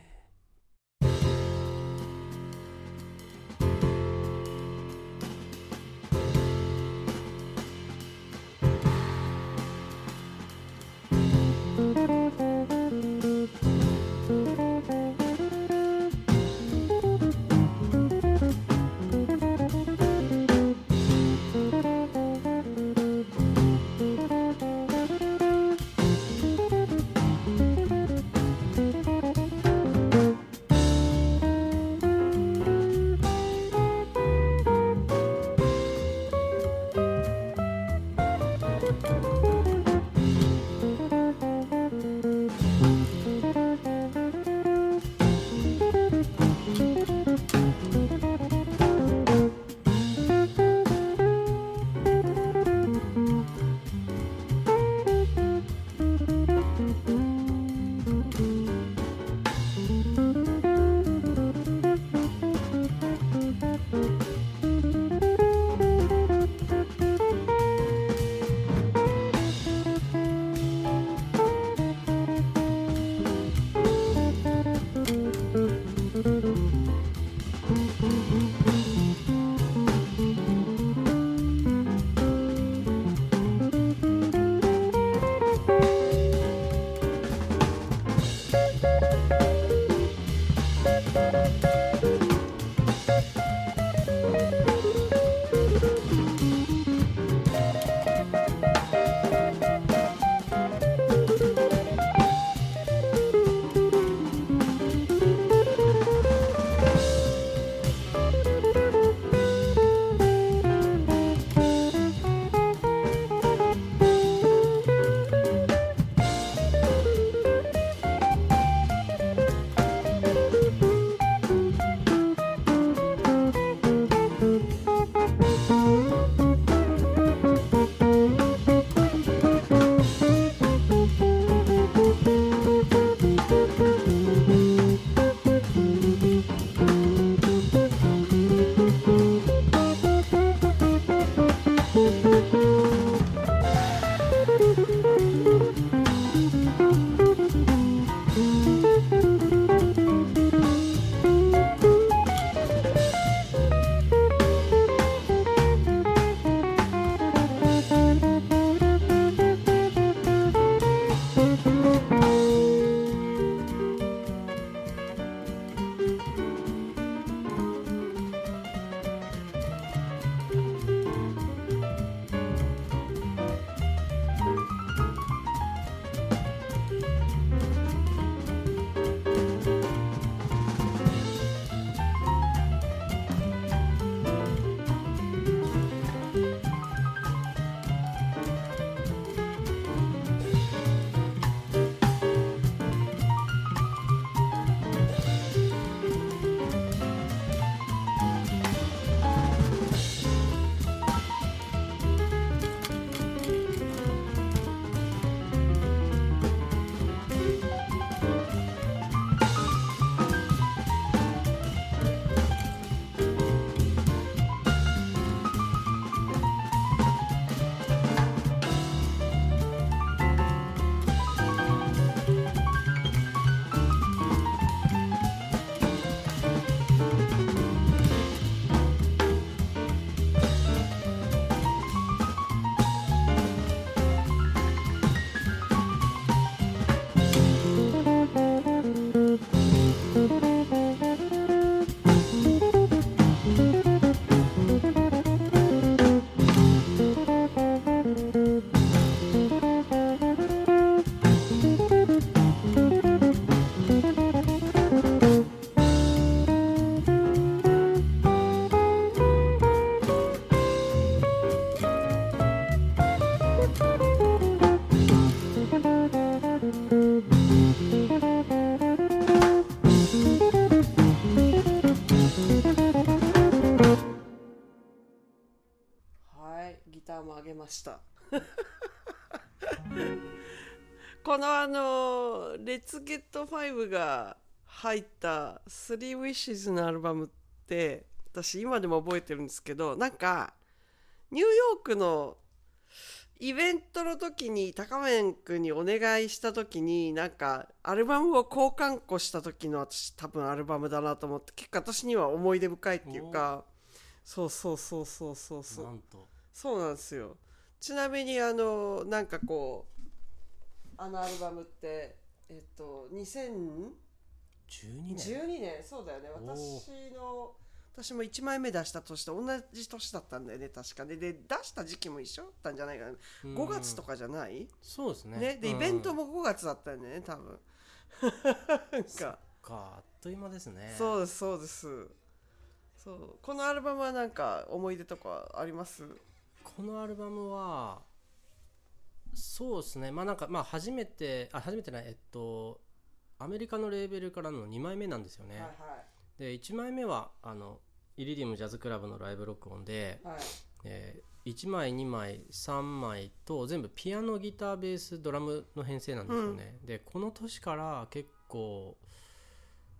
S2: ツゲット5が入った「Three Wishes」のアルバムって私今でも覚えてるんですけどなんかニューヨークのイベントの時に高面君にお願いした時になんかアルバムを交換庫した時の私多分アルバムだなと思って結構私には思い出深いっていうかそうそうそうそうそうそう。そうなんですよ。ちなみにあのなんかこうあのアルバムってえっと2012
S4: 12年。
S2: 年。そうだよね。
S4: おー。
S2: 私の。私も1枚目出した年と同じ年だったんだよね。確かね。で出した時期も一緒だったんじゃないかな。
S4: うん。
S2: 5月とかじゃない？
S4: そうですね。
S2: ね。でイベント
S4: も
S2: も5月だったんだよね。多分。(laughs) なんか。
S4: か。あっという間ですね。
S2: そうですそうです。そう。このアルバムはなんか思い出とかあります？
S4: このアルバムはそうですね。まあなんかまあ初めてあ初めてない。えっとアメリカのレーベルからの2枚目なんですよね、で1枚目はあのイリディウムジャズクラブのライブ録音で、
S2: はい。
S4: え1枚2枚3枚と全部ピアノギターベースドラムの編成なんですよね、でこの年から結構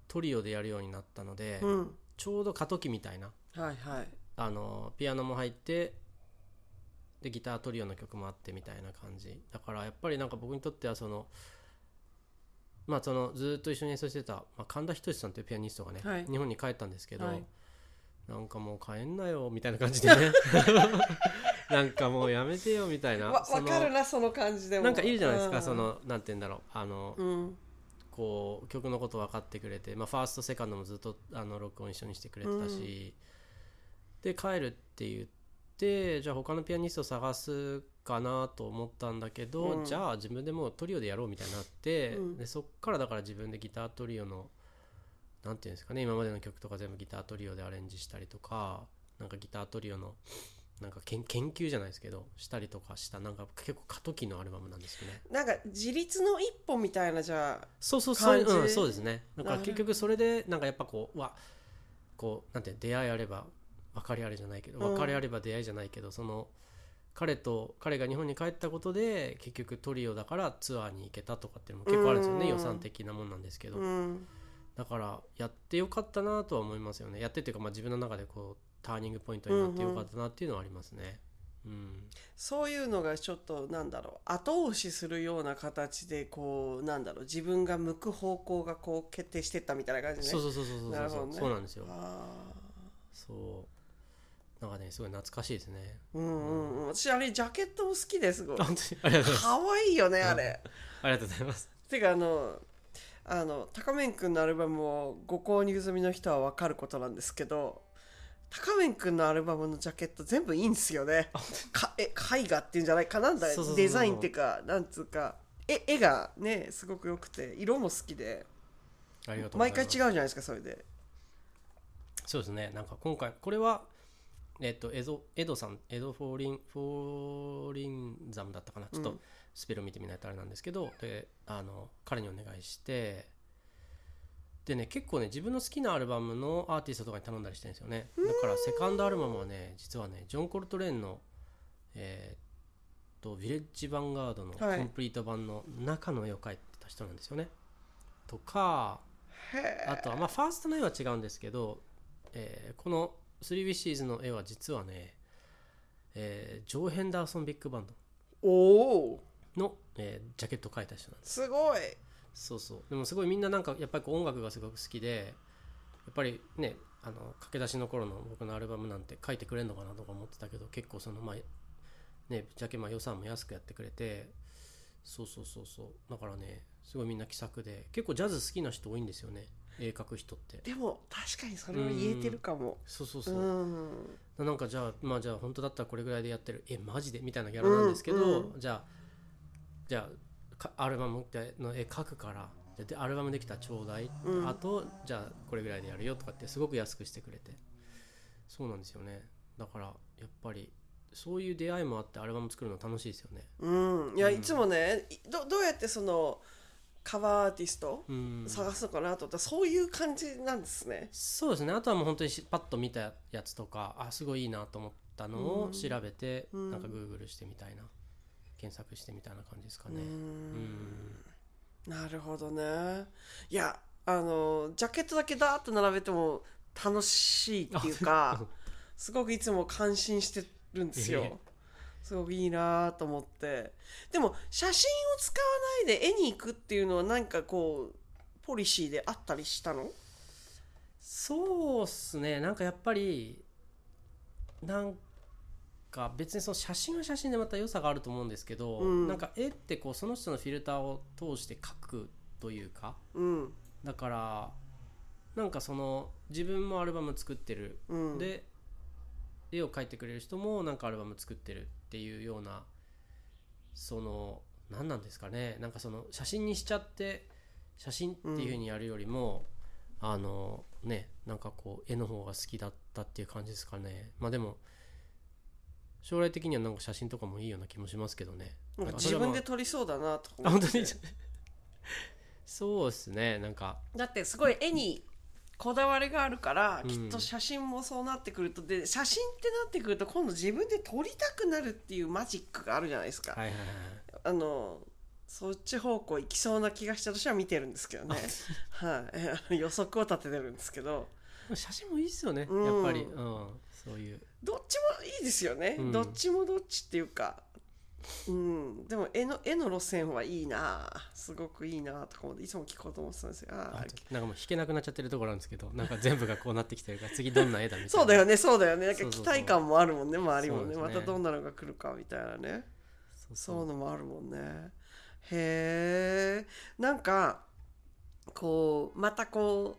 S4: トリオでやるようになったので、
S2: うん。
S4: ちょうど過渡期みたいな。
S2: はいはい。
S4: あのピアノも入ってでギタートリオの曲もあってみたいな感じ。だからやっぱりなんか僕にとってはそのまあそのずっと一緒に演奏してた、まあ、神田仁さんというピアニストがね、
S2: はい。
S4: 日本に帰ったんですけど、
S2: はい。
S4: なんかもう帰んなよみたいな感じでね。(laughs) なんかもうやめてよみたいな。
S2: わ分かるなその感じでも。
S4: なんかいいじゃないですか、
S2: うん。
S4: そのなんて言うんだろうあの、
S2: うん。
S4: こう曲のこと分かってくれて、まあ、ファーストセカンドもずっとあの録音一緒にしてくれてたし、で帰るって言ってじゃあ他のピアニスト探すかなと思ったんだけど、
S2: うん。
S4: じゃあ自分でもうトリオでやろうみたいになって、
S2: うん。
S4: でそっからだから自分でギタートリオのなんていうんですかね今までの曲とか全部ギタートリオでアレンジしたりとかなんかギタートリオのなんか研研究じゃないですけどしたりとかしたなんか結構過渡期のアルバムなんですよね。
S2: なんか自立の一歩みたいなじゃあ
S4: そうそうそう、うん、そうですね。だから
S2: なるほど
S4: 結局それでなんかやっぱこううわこうなんて出会いあれば別れあれじゃないけど
S2: うん。
S4: 別れあれば出会いじゃないけど、その彼と彼が日本に帰ったことで結局トリオだからツアーに行けたとかっていうのも結構あるんですよね、
S2: うん。
S4: 予算的なもんなんですけど、
S2: うん。
S4: だからやってよかったなとは思いますよね。やってっていうかまあ自分の中でこうターニングポイントになってよかったなっていうのはありますね。うん。
S2: そういうのがちょっとなんだろう。後押しするような形でこうなんだろう。自分が向く方向がこう決定してったみたいな感じね。
S4: そうそうそうそうそうそう、
S2: ね。
S4: そうなんですよ。
S2: あ
S4: そうなんかねすごい懐かしいですね。
S2: ーうんうんうん。私あれジャケットも好きですごい。
S4: あ本当に？ありがとうございます。
S2: 可愛いよねあれ。
S4: ありがとうございます。
S2: てかあのあの高面くんのアルバムをご購入済みの人は分かることなんですけど高面くんのアルバムのジャケット全部いいんですよね。かえ絵画っていうんじゃないかなんだデザインっていうかなんつうか絵絵がねすごく良くて色も好きで。
S4: ありがとうござ
S2: 毎
S4: います。
S2: 回違うじゃないですかそれで。
S4: そうですね。なんか今回これはえっとエドエドさんエド・フォーリンフォーリンザムだったかなちょっとスペル見てみないとあれなんですけど、であの彼にお願いしてでね結構ね自分の好きなアルバムのアーティストとかに頼んだりしてるんですよね。だからセカンドアルバムはね実はねジョン・コルトレーンのえーっとヴィレッジ・ヴァンガードのコ
S2: はい。
S4: ンプリート版の中の絵を描いてた人なんですよね、とかあとはまあファーストの絵は違うんですけど、えーこの「スリー・ウィッシーズ」の絵は実はね、えージョー・ヘンダーソン・ビッグバンド
S2: おお。
S4: の、えージャケットを描いた人なんです。
S2: すごい。
S4: そうそう。でもすごいみんななんかやっぱりこう音楽がすごく好きでやっぱりねあの駆け出しの頃の僕のアルバムなんて書いてくれるのかなとか思ってたけど結構そのまあねぶっちゃけまあ予算も安くやってくれてそうそうそうそう。だからねすごいみんな気さくで結構ジャズ好きな人多いんですよね絵描く人って。
S2: でも確かにそれは言えてるかも。
S4: そうそうそう。う、
S2: ん。
S4: なんかじゃあまあじゃあ本当だったらこれぐらいでやってるえマジで？みたいなギャラなんですけど、
S2: うんう
S4: じゃあじゃあかアルバムの絵描くからでアルバムできたらちょうだい、
S2: うん。
S4: あとじゃあこれぐらいでやるよとかってすごく安くしてくれて。そうなんですよね。だからやっぱりそういう出会いもあってアルバム作るの楽しいですよね。
S2: うん。いやいつもねどどうやってそのカバーアーティスト
S4: うん。
S2: 探すのかなと思ったらそういう感じなんですね。
S4: そうですね。あとはもう本当にしパッと見たやつとかあすごいいいなと思っったのを調べて、なんかグーグルしてみたいな検索してみたいな感じですかね。うん。
S2: なるほどね。いやあのジャケットだけダーッと並べても楽しいっていうかすごくいつも感心してるんですよ、
S4: え
S2: すごくいいなと思って。でも写真を使わないで絵に行くっていうのは何かこうポリシーであったりしたの？
S4: そうっすね。なんかやっぱりなんか別にその写真は写真でまた良さがあると思うんですけど、
S2: うん。
S4: なんか絵ってこうその人のフィルターを通して描くというか
S2: うん。
S4: だからなんかその自分もアルバム作ってる、
S2: うん。
S4: で絵を描いてくれる人もなんかアルバム作ってるっていうようなその何なんですかね。なんかその写真にしちゃって写真っていう風にやるよりも、あのねなんかこう絵の方が好きだったっていう感じですかね。まあでも将来的にはなんか写真とかもいいような気もしますけどね。
S2: 自分で撮りそうだなとか
S4: あ
S2: 思って。
S4: 本当に。(laughs) そうですね。なんか
S2: だってすごい絵にこだわりがあるから、
S4: うん。
S2: きっと写真もそうなってくると。で写真ってなってくると今度自分で撮りたくなるっていうマジックがあるじゃないですか、
S4: はいはいはい
S2: あのそっち方向行きそうな気がして私は見てるんですけどね。はい、(laughs) 予測を立ててるんですけど。
S4: 写真もいいっすよね、
S2: うん
S4: やっぱり、うん、そういう。
S2: どっちもいいですよね、
S4: うん。
S2: どっちもどっちっていうかうん。でも絵の絵の路線はいいな。すごくいいなとか思っていつも聞こうと思ってたんですよ。あ
S4: なんかもう弾けなくなっちゃってるところなんですけどなんか全部がこうなってきてるから次どんな絵だみたいな。
S2: そうだよねそうだよね。なんか期待感もあるもんね周りもね。
S4: ね。
S2: またどんなのが来るかみたいなね。
S4: そう
S2: そう。
S4: そう
S2: いうのもあるもんね。へえんかこうまたこ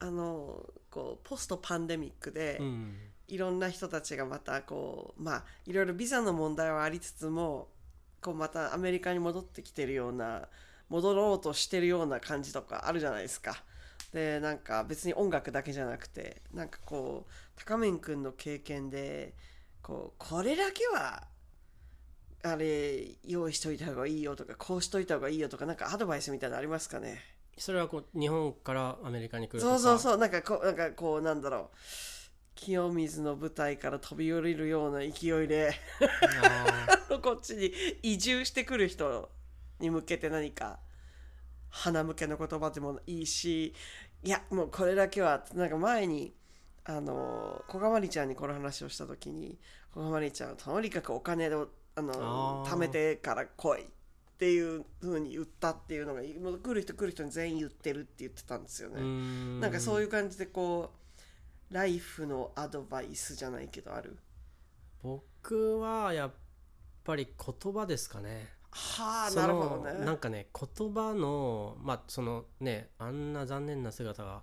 S2: うあのこうポストパンデミックで、
S4: うん
S2: いろんな人たちがまたこうまあいろいろビザの問題はありつつもこうまたアメリカに戻ってきてるような戻ろうとしてるような感じとかあるじゃないですか。でなんか別に音楽だけじゃなくてなんかこう高面くんの経験でこうこれだけはあれ用意しといた方がいいよとかこうしといた方がいいよとかなんかアドバイスみたいなのありますかね？
S4: それはこう日本からアメリカに来る
S2: そうそうそう。なんかこうなんかこうなんだろう清水の舞台から飛び降りるような勢いで
S4: あ (laughs)
S2: こっちに移住してくる人に向けて何か花向けの言葉でもいいしいやもうこれだけはなんか前にあの小川まりちゃんにこの話をした時に小川まりちゃんはとにかくお金をあの貯めてから来いっていう風に言ったっていうのがもう来る人来る人に全員言ってるって言ってたんですよね。なんかそういう感じでこうライフのアドバイスじゃないけどある？
S4: 僕はやっぱり言葉ですかね。
S2: はあなるほどね。
S4: なんかね言葉のまあそのねあんな残念な姿が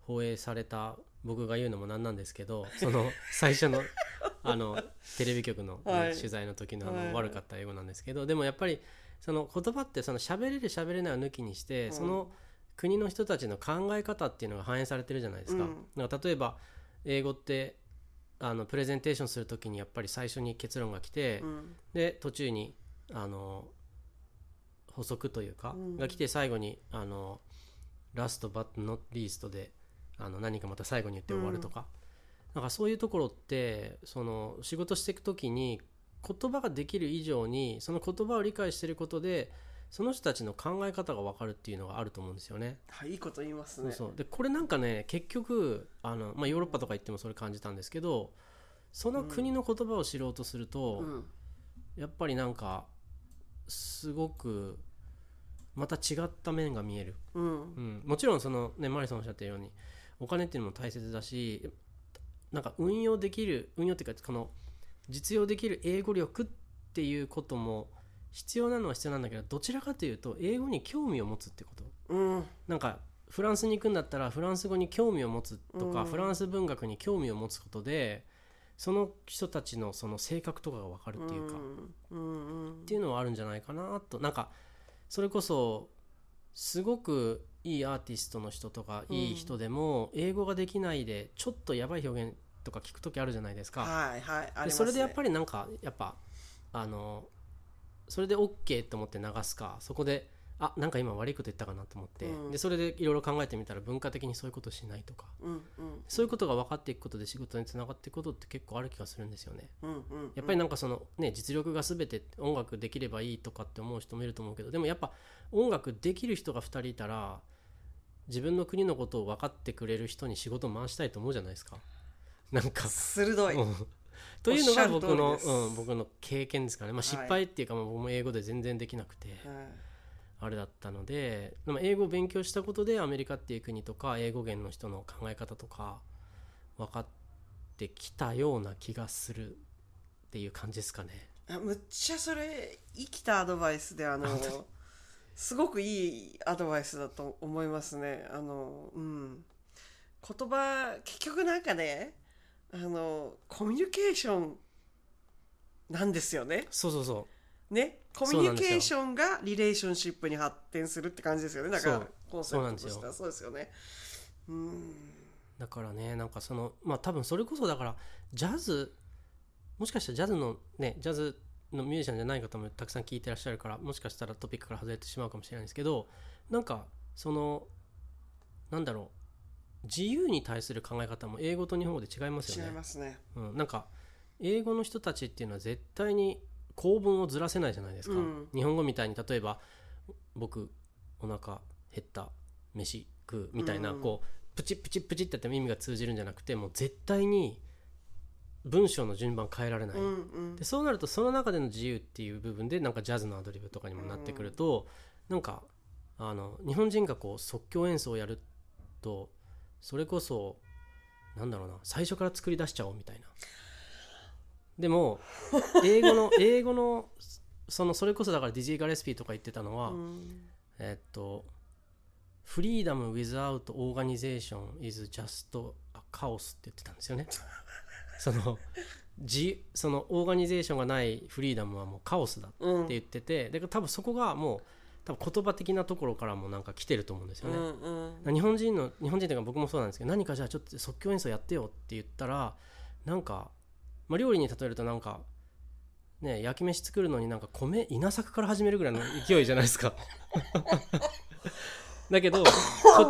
S4: 放映された僕が言うのもなんなんですけど (laughs) その最初の (laughs) あのテレビ局のね、
S2: はい。
S4: 取材の時のあの、
S2: はい。
S4: 悪かった英語なんですけどでもやっぱりその言葉ってその喋れる喋れないを抜きにして、その国の人たちの考え方っていうのが反映されてるじゃないですか。
S2: うん。
S4: だから例えば英語ってあのプレゼンテーションする時にやっぱり最初に結論が来て、
S2: うん。
S4: で途中にあの補足というか、
S2: うん。
S4: が来て最後にあのラストバットノットリーストであの何かまた最後に言って終わるとか、なんかそういうところってその仕事していく時に言葉ができる以上にその言葉を理解していることでその人たちの考え方が分かるっていうのがあると思うんですよね。
S2: はいいいこと言います
S4: そう
S2: ね
S4: そう。でこれなんかね結局あの、まあ、ヨーロッパとか行ってもそれ感じたんですけどその国の言葉を知ろうとすると、
S2: うん。
S4: やっぱりなんかすごくまた違った面が見える、
S2: うん。
S4: うん、もちろんそのねマリさんおっしゃったようにお金っていうのも大切だしなんか運用できる運用っていうかこの実用できる英語力っていうことも必要なのは必要なんだけどどちらかというと英語に興味を持つってこと？
S2: うん。
S4: なんかフランスに行くんだったらフランス語に興味を持つとか、
S2: うん。
S4: フランス文学に興味を持つことでその人たちのその性格とかが分かるっていうか、
S2: うん。うん
S4: っていうのはあるんじゃないかなと。なんかそれこそすごくいいアーティストの人とかいい人でも英語ができないでちょっとやばい表現とか聞く時あるじゃないですか。
S2: はいはい。ありますね。
S4: でそれでやっぱりなんかやっぱあのそれで OK と思って流すかそこであなんか今悪いこと言ったかなと思って、
S2: うん。
S4: でそれでいろいろ考えてみたら文化的にそういうことしないとか。
S2: うんうん
S4: そういうことが分かっていくことで仕事につながっていくことって結構ある気がするんですよね。
S2: うんうん
S4: やっぱりなんかそのね実力が全て音楽できればいいとかって思う人もいると思うけどでもやっぱ音楽できる人が2人いたら自分の国のことを分かってくれる人に仕事を回したいと思うじゃないですか。なんか。
S2: 鋭い、
S4: うんというのが僕のうん、僕の経験ですからね、まあ、失敗っていうか、まあ僕も英語で全然できなくて、
S2: はい。
S4: あれだったのででも英語を勉強したことでアメリカっていう国とか英語圏の人の考え方とか分かってきたような気がするっていう感じですかね。
S2: あむっちゃそれ生きたアドバイスであのすごくいいアドバイスだと思いますね。あのうん。言葉結局なんかねあのコミュニケーションなんですよね。
S4: そうそうそ
S2: ね？コミュニケーションがリレーションシップに発展するって感じですよね。だからコンセプトとしては。そうですよ。ねうん
S4: うだからねなんかそのまあ多分それこそだからジャズもしかしたらジャズのねジャズのミュージシャンじゃない方もたくさん聞いてらっしゃるからもしかしたらトピックから外れてしまうかもしれないんですけどなんかそのなんだろう自由に対する考え方も英語と日本語で違います
S2: 違い
S4: よね。
S2: ますね。
S4: うん、なんか英語の人たちっていうのは絶対に構文をずらせないじゃないですか、
S2: うん。
S4: 日本語みたいに例えば僕お腹減った飯食うみたいな、
S2: うん。
S4: こうプチプチプチってやっても意味が通じるんじゃなくてもう絶対に文章の順番変えられない、
S2: うんうん。
S4: でそうなるとその中での自由っていう部分でなんかジャズのアドリブとかにもなってくると、なんかあの日本人がこう即興演奏をやるとそれこそなんだろうな最初から作り出しちゃおうみたいな。でも (laughs) 英語の英語のそのそれこそだからディジー・ガレスピーとか言ってたのは、
S2: うん。
S4: えっと「Freedom without organization is just a chaos」って言ってたんですよね。(laughs) その自そのオーガニゼーションがないフリーダムはもうカオスだって
S2: うん
S4: 言ってて、だから多分そこがもう多分言葉的なところからもなんか来てると思うんですよね。
S2: うんうん。
S4: 日本人の日本人というか僕もそうなんですけど何かじゃあちょっと即興演奏やってよって言ったらなんか、まあ、料理に例えるとなんかね焼き飯作るのになんか米稲作から始めるぐらいの勢いじゃないですか。(laughs) だけどこ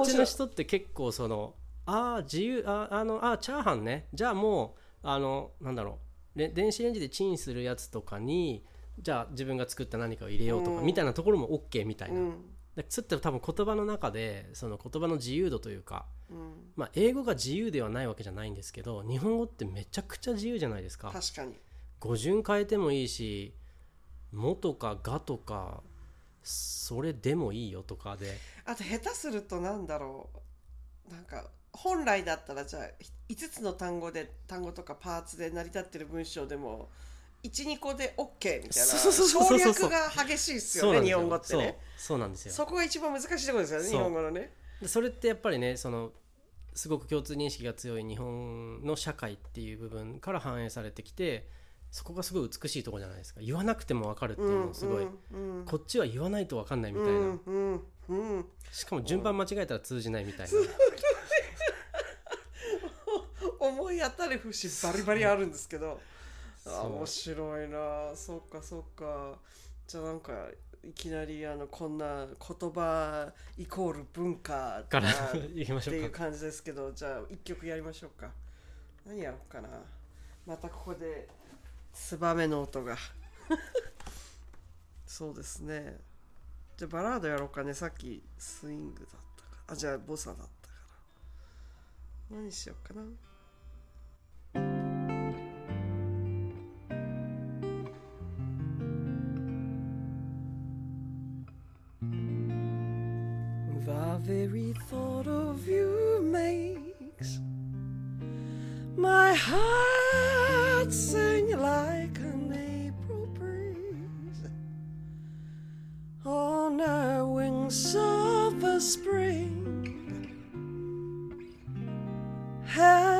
S4: っちの人って結構そのああ自由ああのあチャーハンね。じゃあもうあのなんだろう。レ電子レンジでチンするやつとかにじゃあ自分が作った何かを入れようとか、
S2: うん。
S4: みたいなところも OK みたいな、
S2: うん。
S4: でそれって多分言葉の中でその言葉の自由度というか、
S2: うん。
S4: まあ、英語が自由ではないわけじゃないんですけど日本語ってめちゃくちゃ自由じゃないですか。
S2: 確かに。
S4: 語順変えてもいいし「も」とか「が」とかそれでもいいよとかで。
S2: あと下手するとなんだろう。なんか本来だったらじゃあ5つの単語で単語とかパーツで成り立ってる文章でも12個で OK みたいな省略が激しいですよね日本語ってね。
S4: そうなんですよ。
S2: そこが一番難しいところですよね日本語のね。
S4: でそれってやっぱりねそのすごく共通認識が強い日本の社会っていう部分から反映されてきてそこがすごい美しいところじゃないですか。言わなくても分かるっていうのもすごい、
S2: うんうん
S4: こっちは言わないと分かんないみたいな、
S2: うんうんうん
S4: しかも順番間違えたら通じないみたいな、
S2: 思い当たる節バリバリあるんですけど面白いな。そっかそっか。じゃあなんかいきなりあのこんな言葉イコール文化
S4: から
S2: っ
S4: 行きましてょうか
S2: いう感じですけど (laughs) じゃあ一曲やりましょうか。何やろうかな。またここでツバメの音が。(laughs) そうですね。じゃあバラードやろうかね。さっきスイングだったから。あじゃあボサだったから。何しようかな
S3: very thought of you makes my heart sing like an April breeze on the wings of a spring. And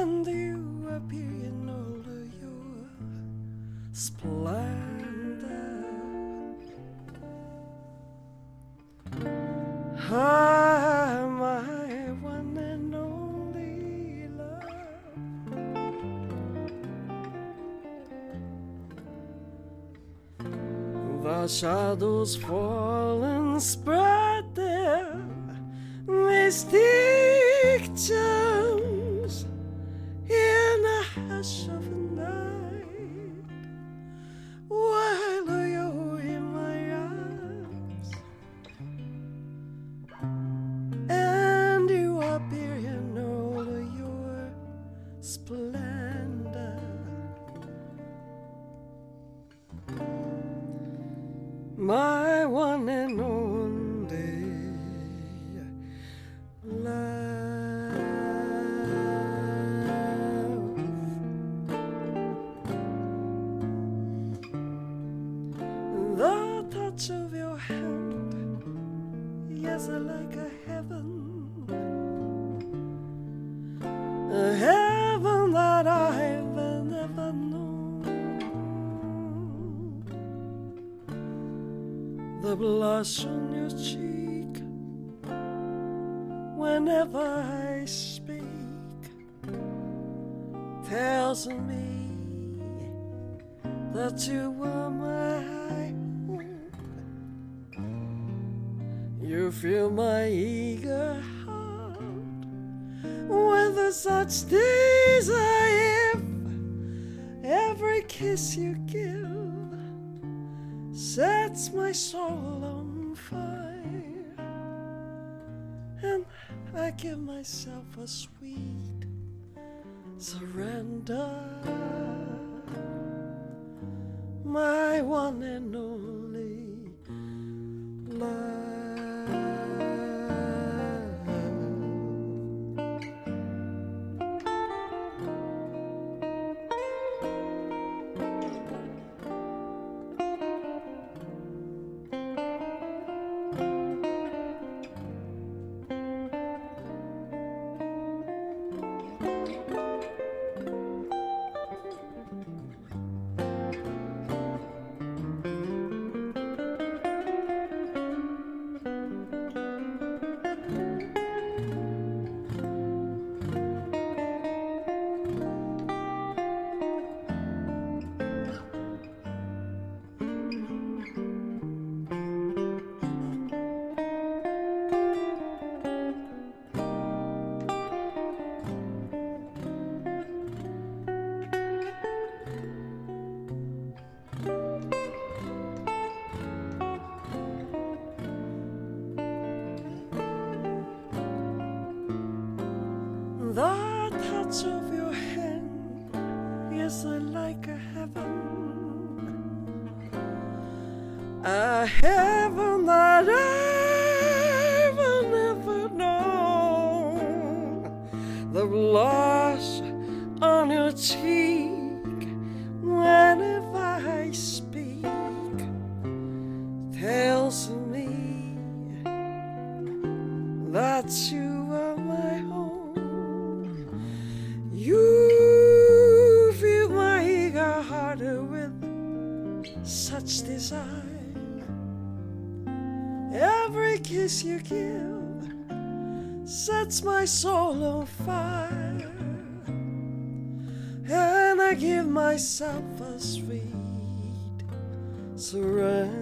S2: The shadows fall and spread their mystic charms in a hush of night on your cheek whenever I speak tells me that you are my home. You fill my eager heart with such desire. Every kiss you give sets my soul give myself a sweet surrender. Sets my soul on fire, and I give myself a sweet surrender.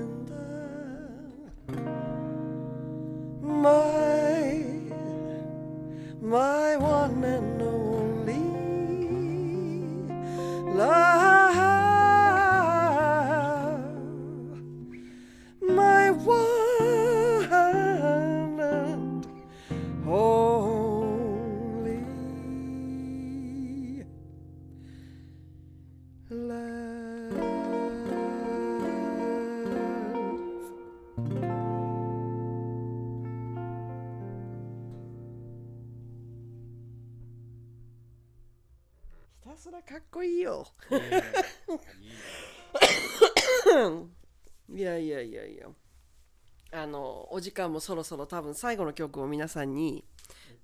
S2: 間もそろそろ多分最後の曲を皆さんに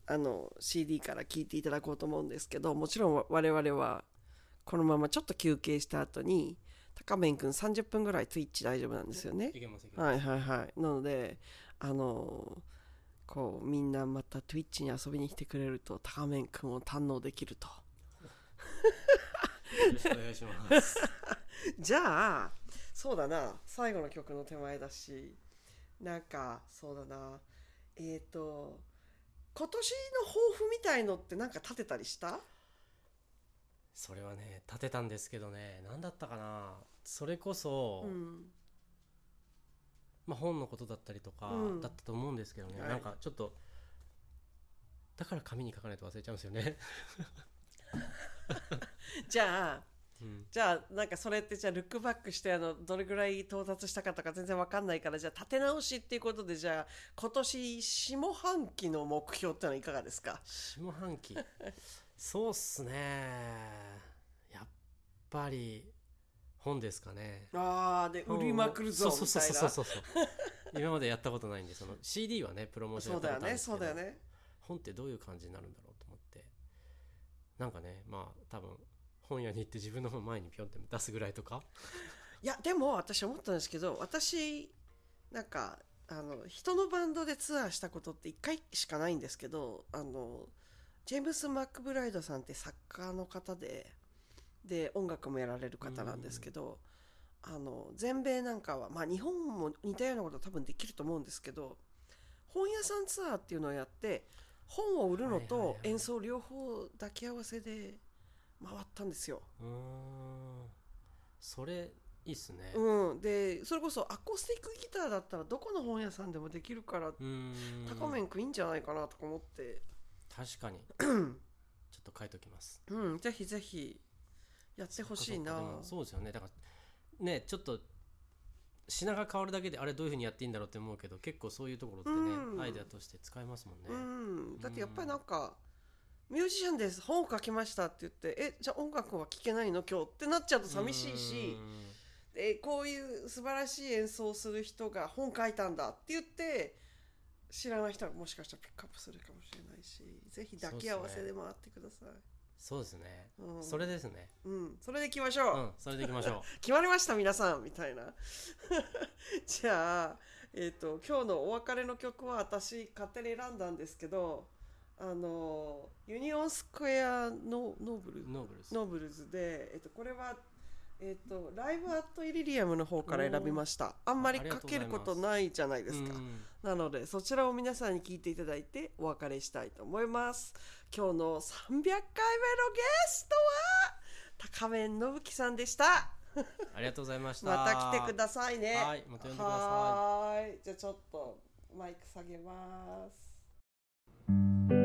S2: あの CD から聴いていただこうと思うんですけど、もちろん我々はこのままちょっと休憩した後に、高面くん30分ぐらい Twitch 大丈夫なんですよね。はいはいはい。なので、あのこうみんなまた Twitch に遊びに来てくれると高面くんを堪能できると。
S4: よろしくお願いします (laughs)
S2: じゃあそうだな最後の曲の手前だしなんかそうだな。えっ、と今年の抱負みたいのってなんか立てたりした？
S4: それはね立てたんですけどね。何だったかな。それこそ、
S2: うん。
S4: まあ、本のことだったりとか
S2: うん。
S4: だったと思うんですけどね、
S2: はい。
S4: なんかちょっとだから紙に書かないと忘れちゃうんですよね、(laughs)
S2: じゃあ
S4: うん、
S2: じゃあなんかそれってじゃあルックバックしてあのどれぐらい到達したかとか全然わかんないからじゃあ立て直しっていうことでじゃあ今年下半期の目標ってのはいかがですか？
S4: 下半期。そうっすね。やっぱり本ですかね。
S2: ああで売りまくるぞ
S4: そう
S2: みたいな
S4: そうそう。そうそう今までやったことないんでその CD はねプロモーション
S2: そう
S4: やったことあるんですけど。
S2: だよねそうだよね。
S4: 本ってどういう感じになるんだろうと思って。なんかねまあ多分本屋に行って自分の本前にピョンって出すぐらいとか？
S2: いやでも私思ったんですけど私なんかあの人のバンドでツアーしたことって1回しかないんですけどあのジェームス・マックブライドさんって作家の方でで音楽もやられる方なんですけど、あの全米なんかはまあ日本も似たようなことは多分できると思うんですけど本屋さんツアーっていうのをやって本を売るのと演奏両方抱き合わせで回ったんですよ。
S4: うーん。それいいっすね。
S2: うん、でそれこそアコースティックギターだったらどこの本屋さんでもできるから高めん。くいいんじゃないかなとか思って、
S4: 確かに。(clears throat) ちょっと書いときます。
S2: うん、ぜひぜひやってほしいな。
S4: そうですよね。だからねちょっと品が変わるだけであれどういうふうにやっていいんだろうって思うけど結構そういうところってね、
S2: うん。
S4: アイデアとして使えますもんね、
S2: うん、だってやっぱりなんか、ミュージシャンです本を書きましたって言ってえじゃあ音楽は聴けないの？今日ってなっちゃうと寂しいしでこういう素晴らしい演奏をする人が本書いたんだって言って知らない人はもしかしたらピックアップするかもしれないしぜひ抱き合わせで回ってください。
S4: そうですね、
S2: うん。
S4: それですね。
S2: うん、それでいきましょう、
S4: うん。それでいきましょ (laughs)
S2: 決まりました皆さんみたいな。(laughs) じゃあ、えー、と今日のお別れの曲は私勝手に選んだんですけどあのユニオンスクエアノノーブル
S4: うノーブル
S2: ズで、えっとこれは、えっと Live at Iridium の方から選びました。あんまりかけることないじゃないですか。
S4: うん
S2: なのでそちらを皆さんに聞いていただいてお別れしたいと思います。今日の300回目のゲストは高面信樹さんでした。
S4: ありがとうございました。
S2: また来てくださいね。
S4: はいまた呼んでください。
S2: じゃあちょっとマイク下げます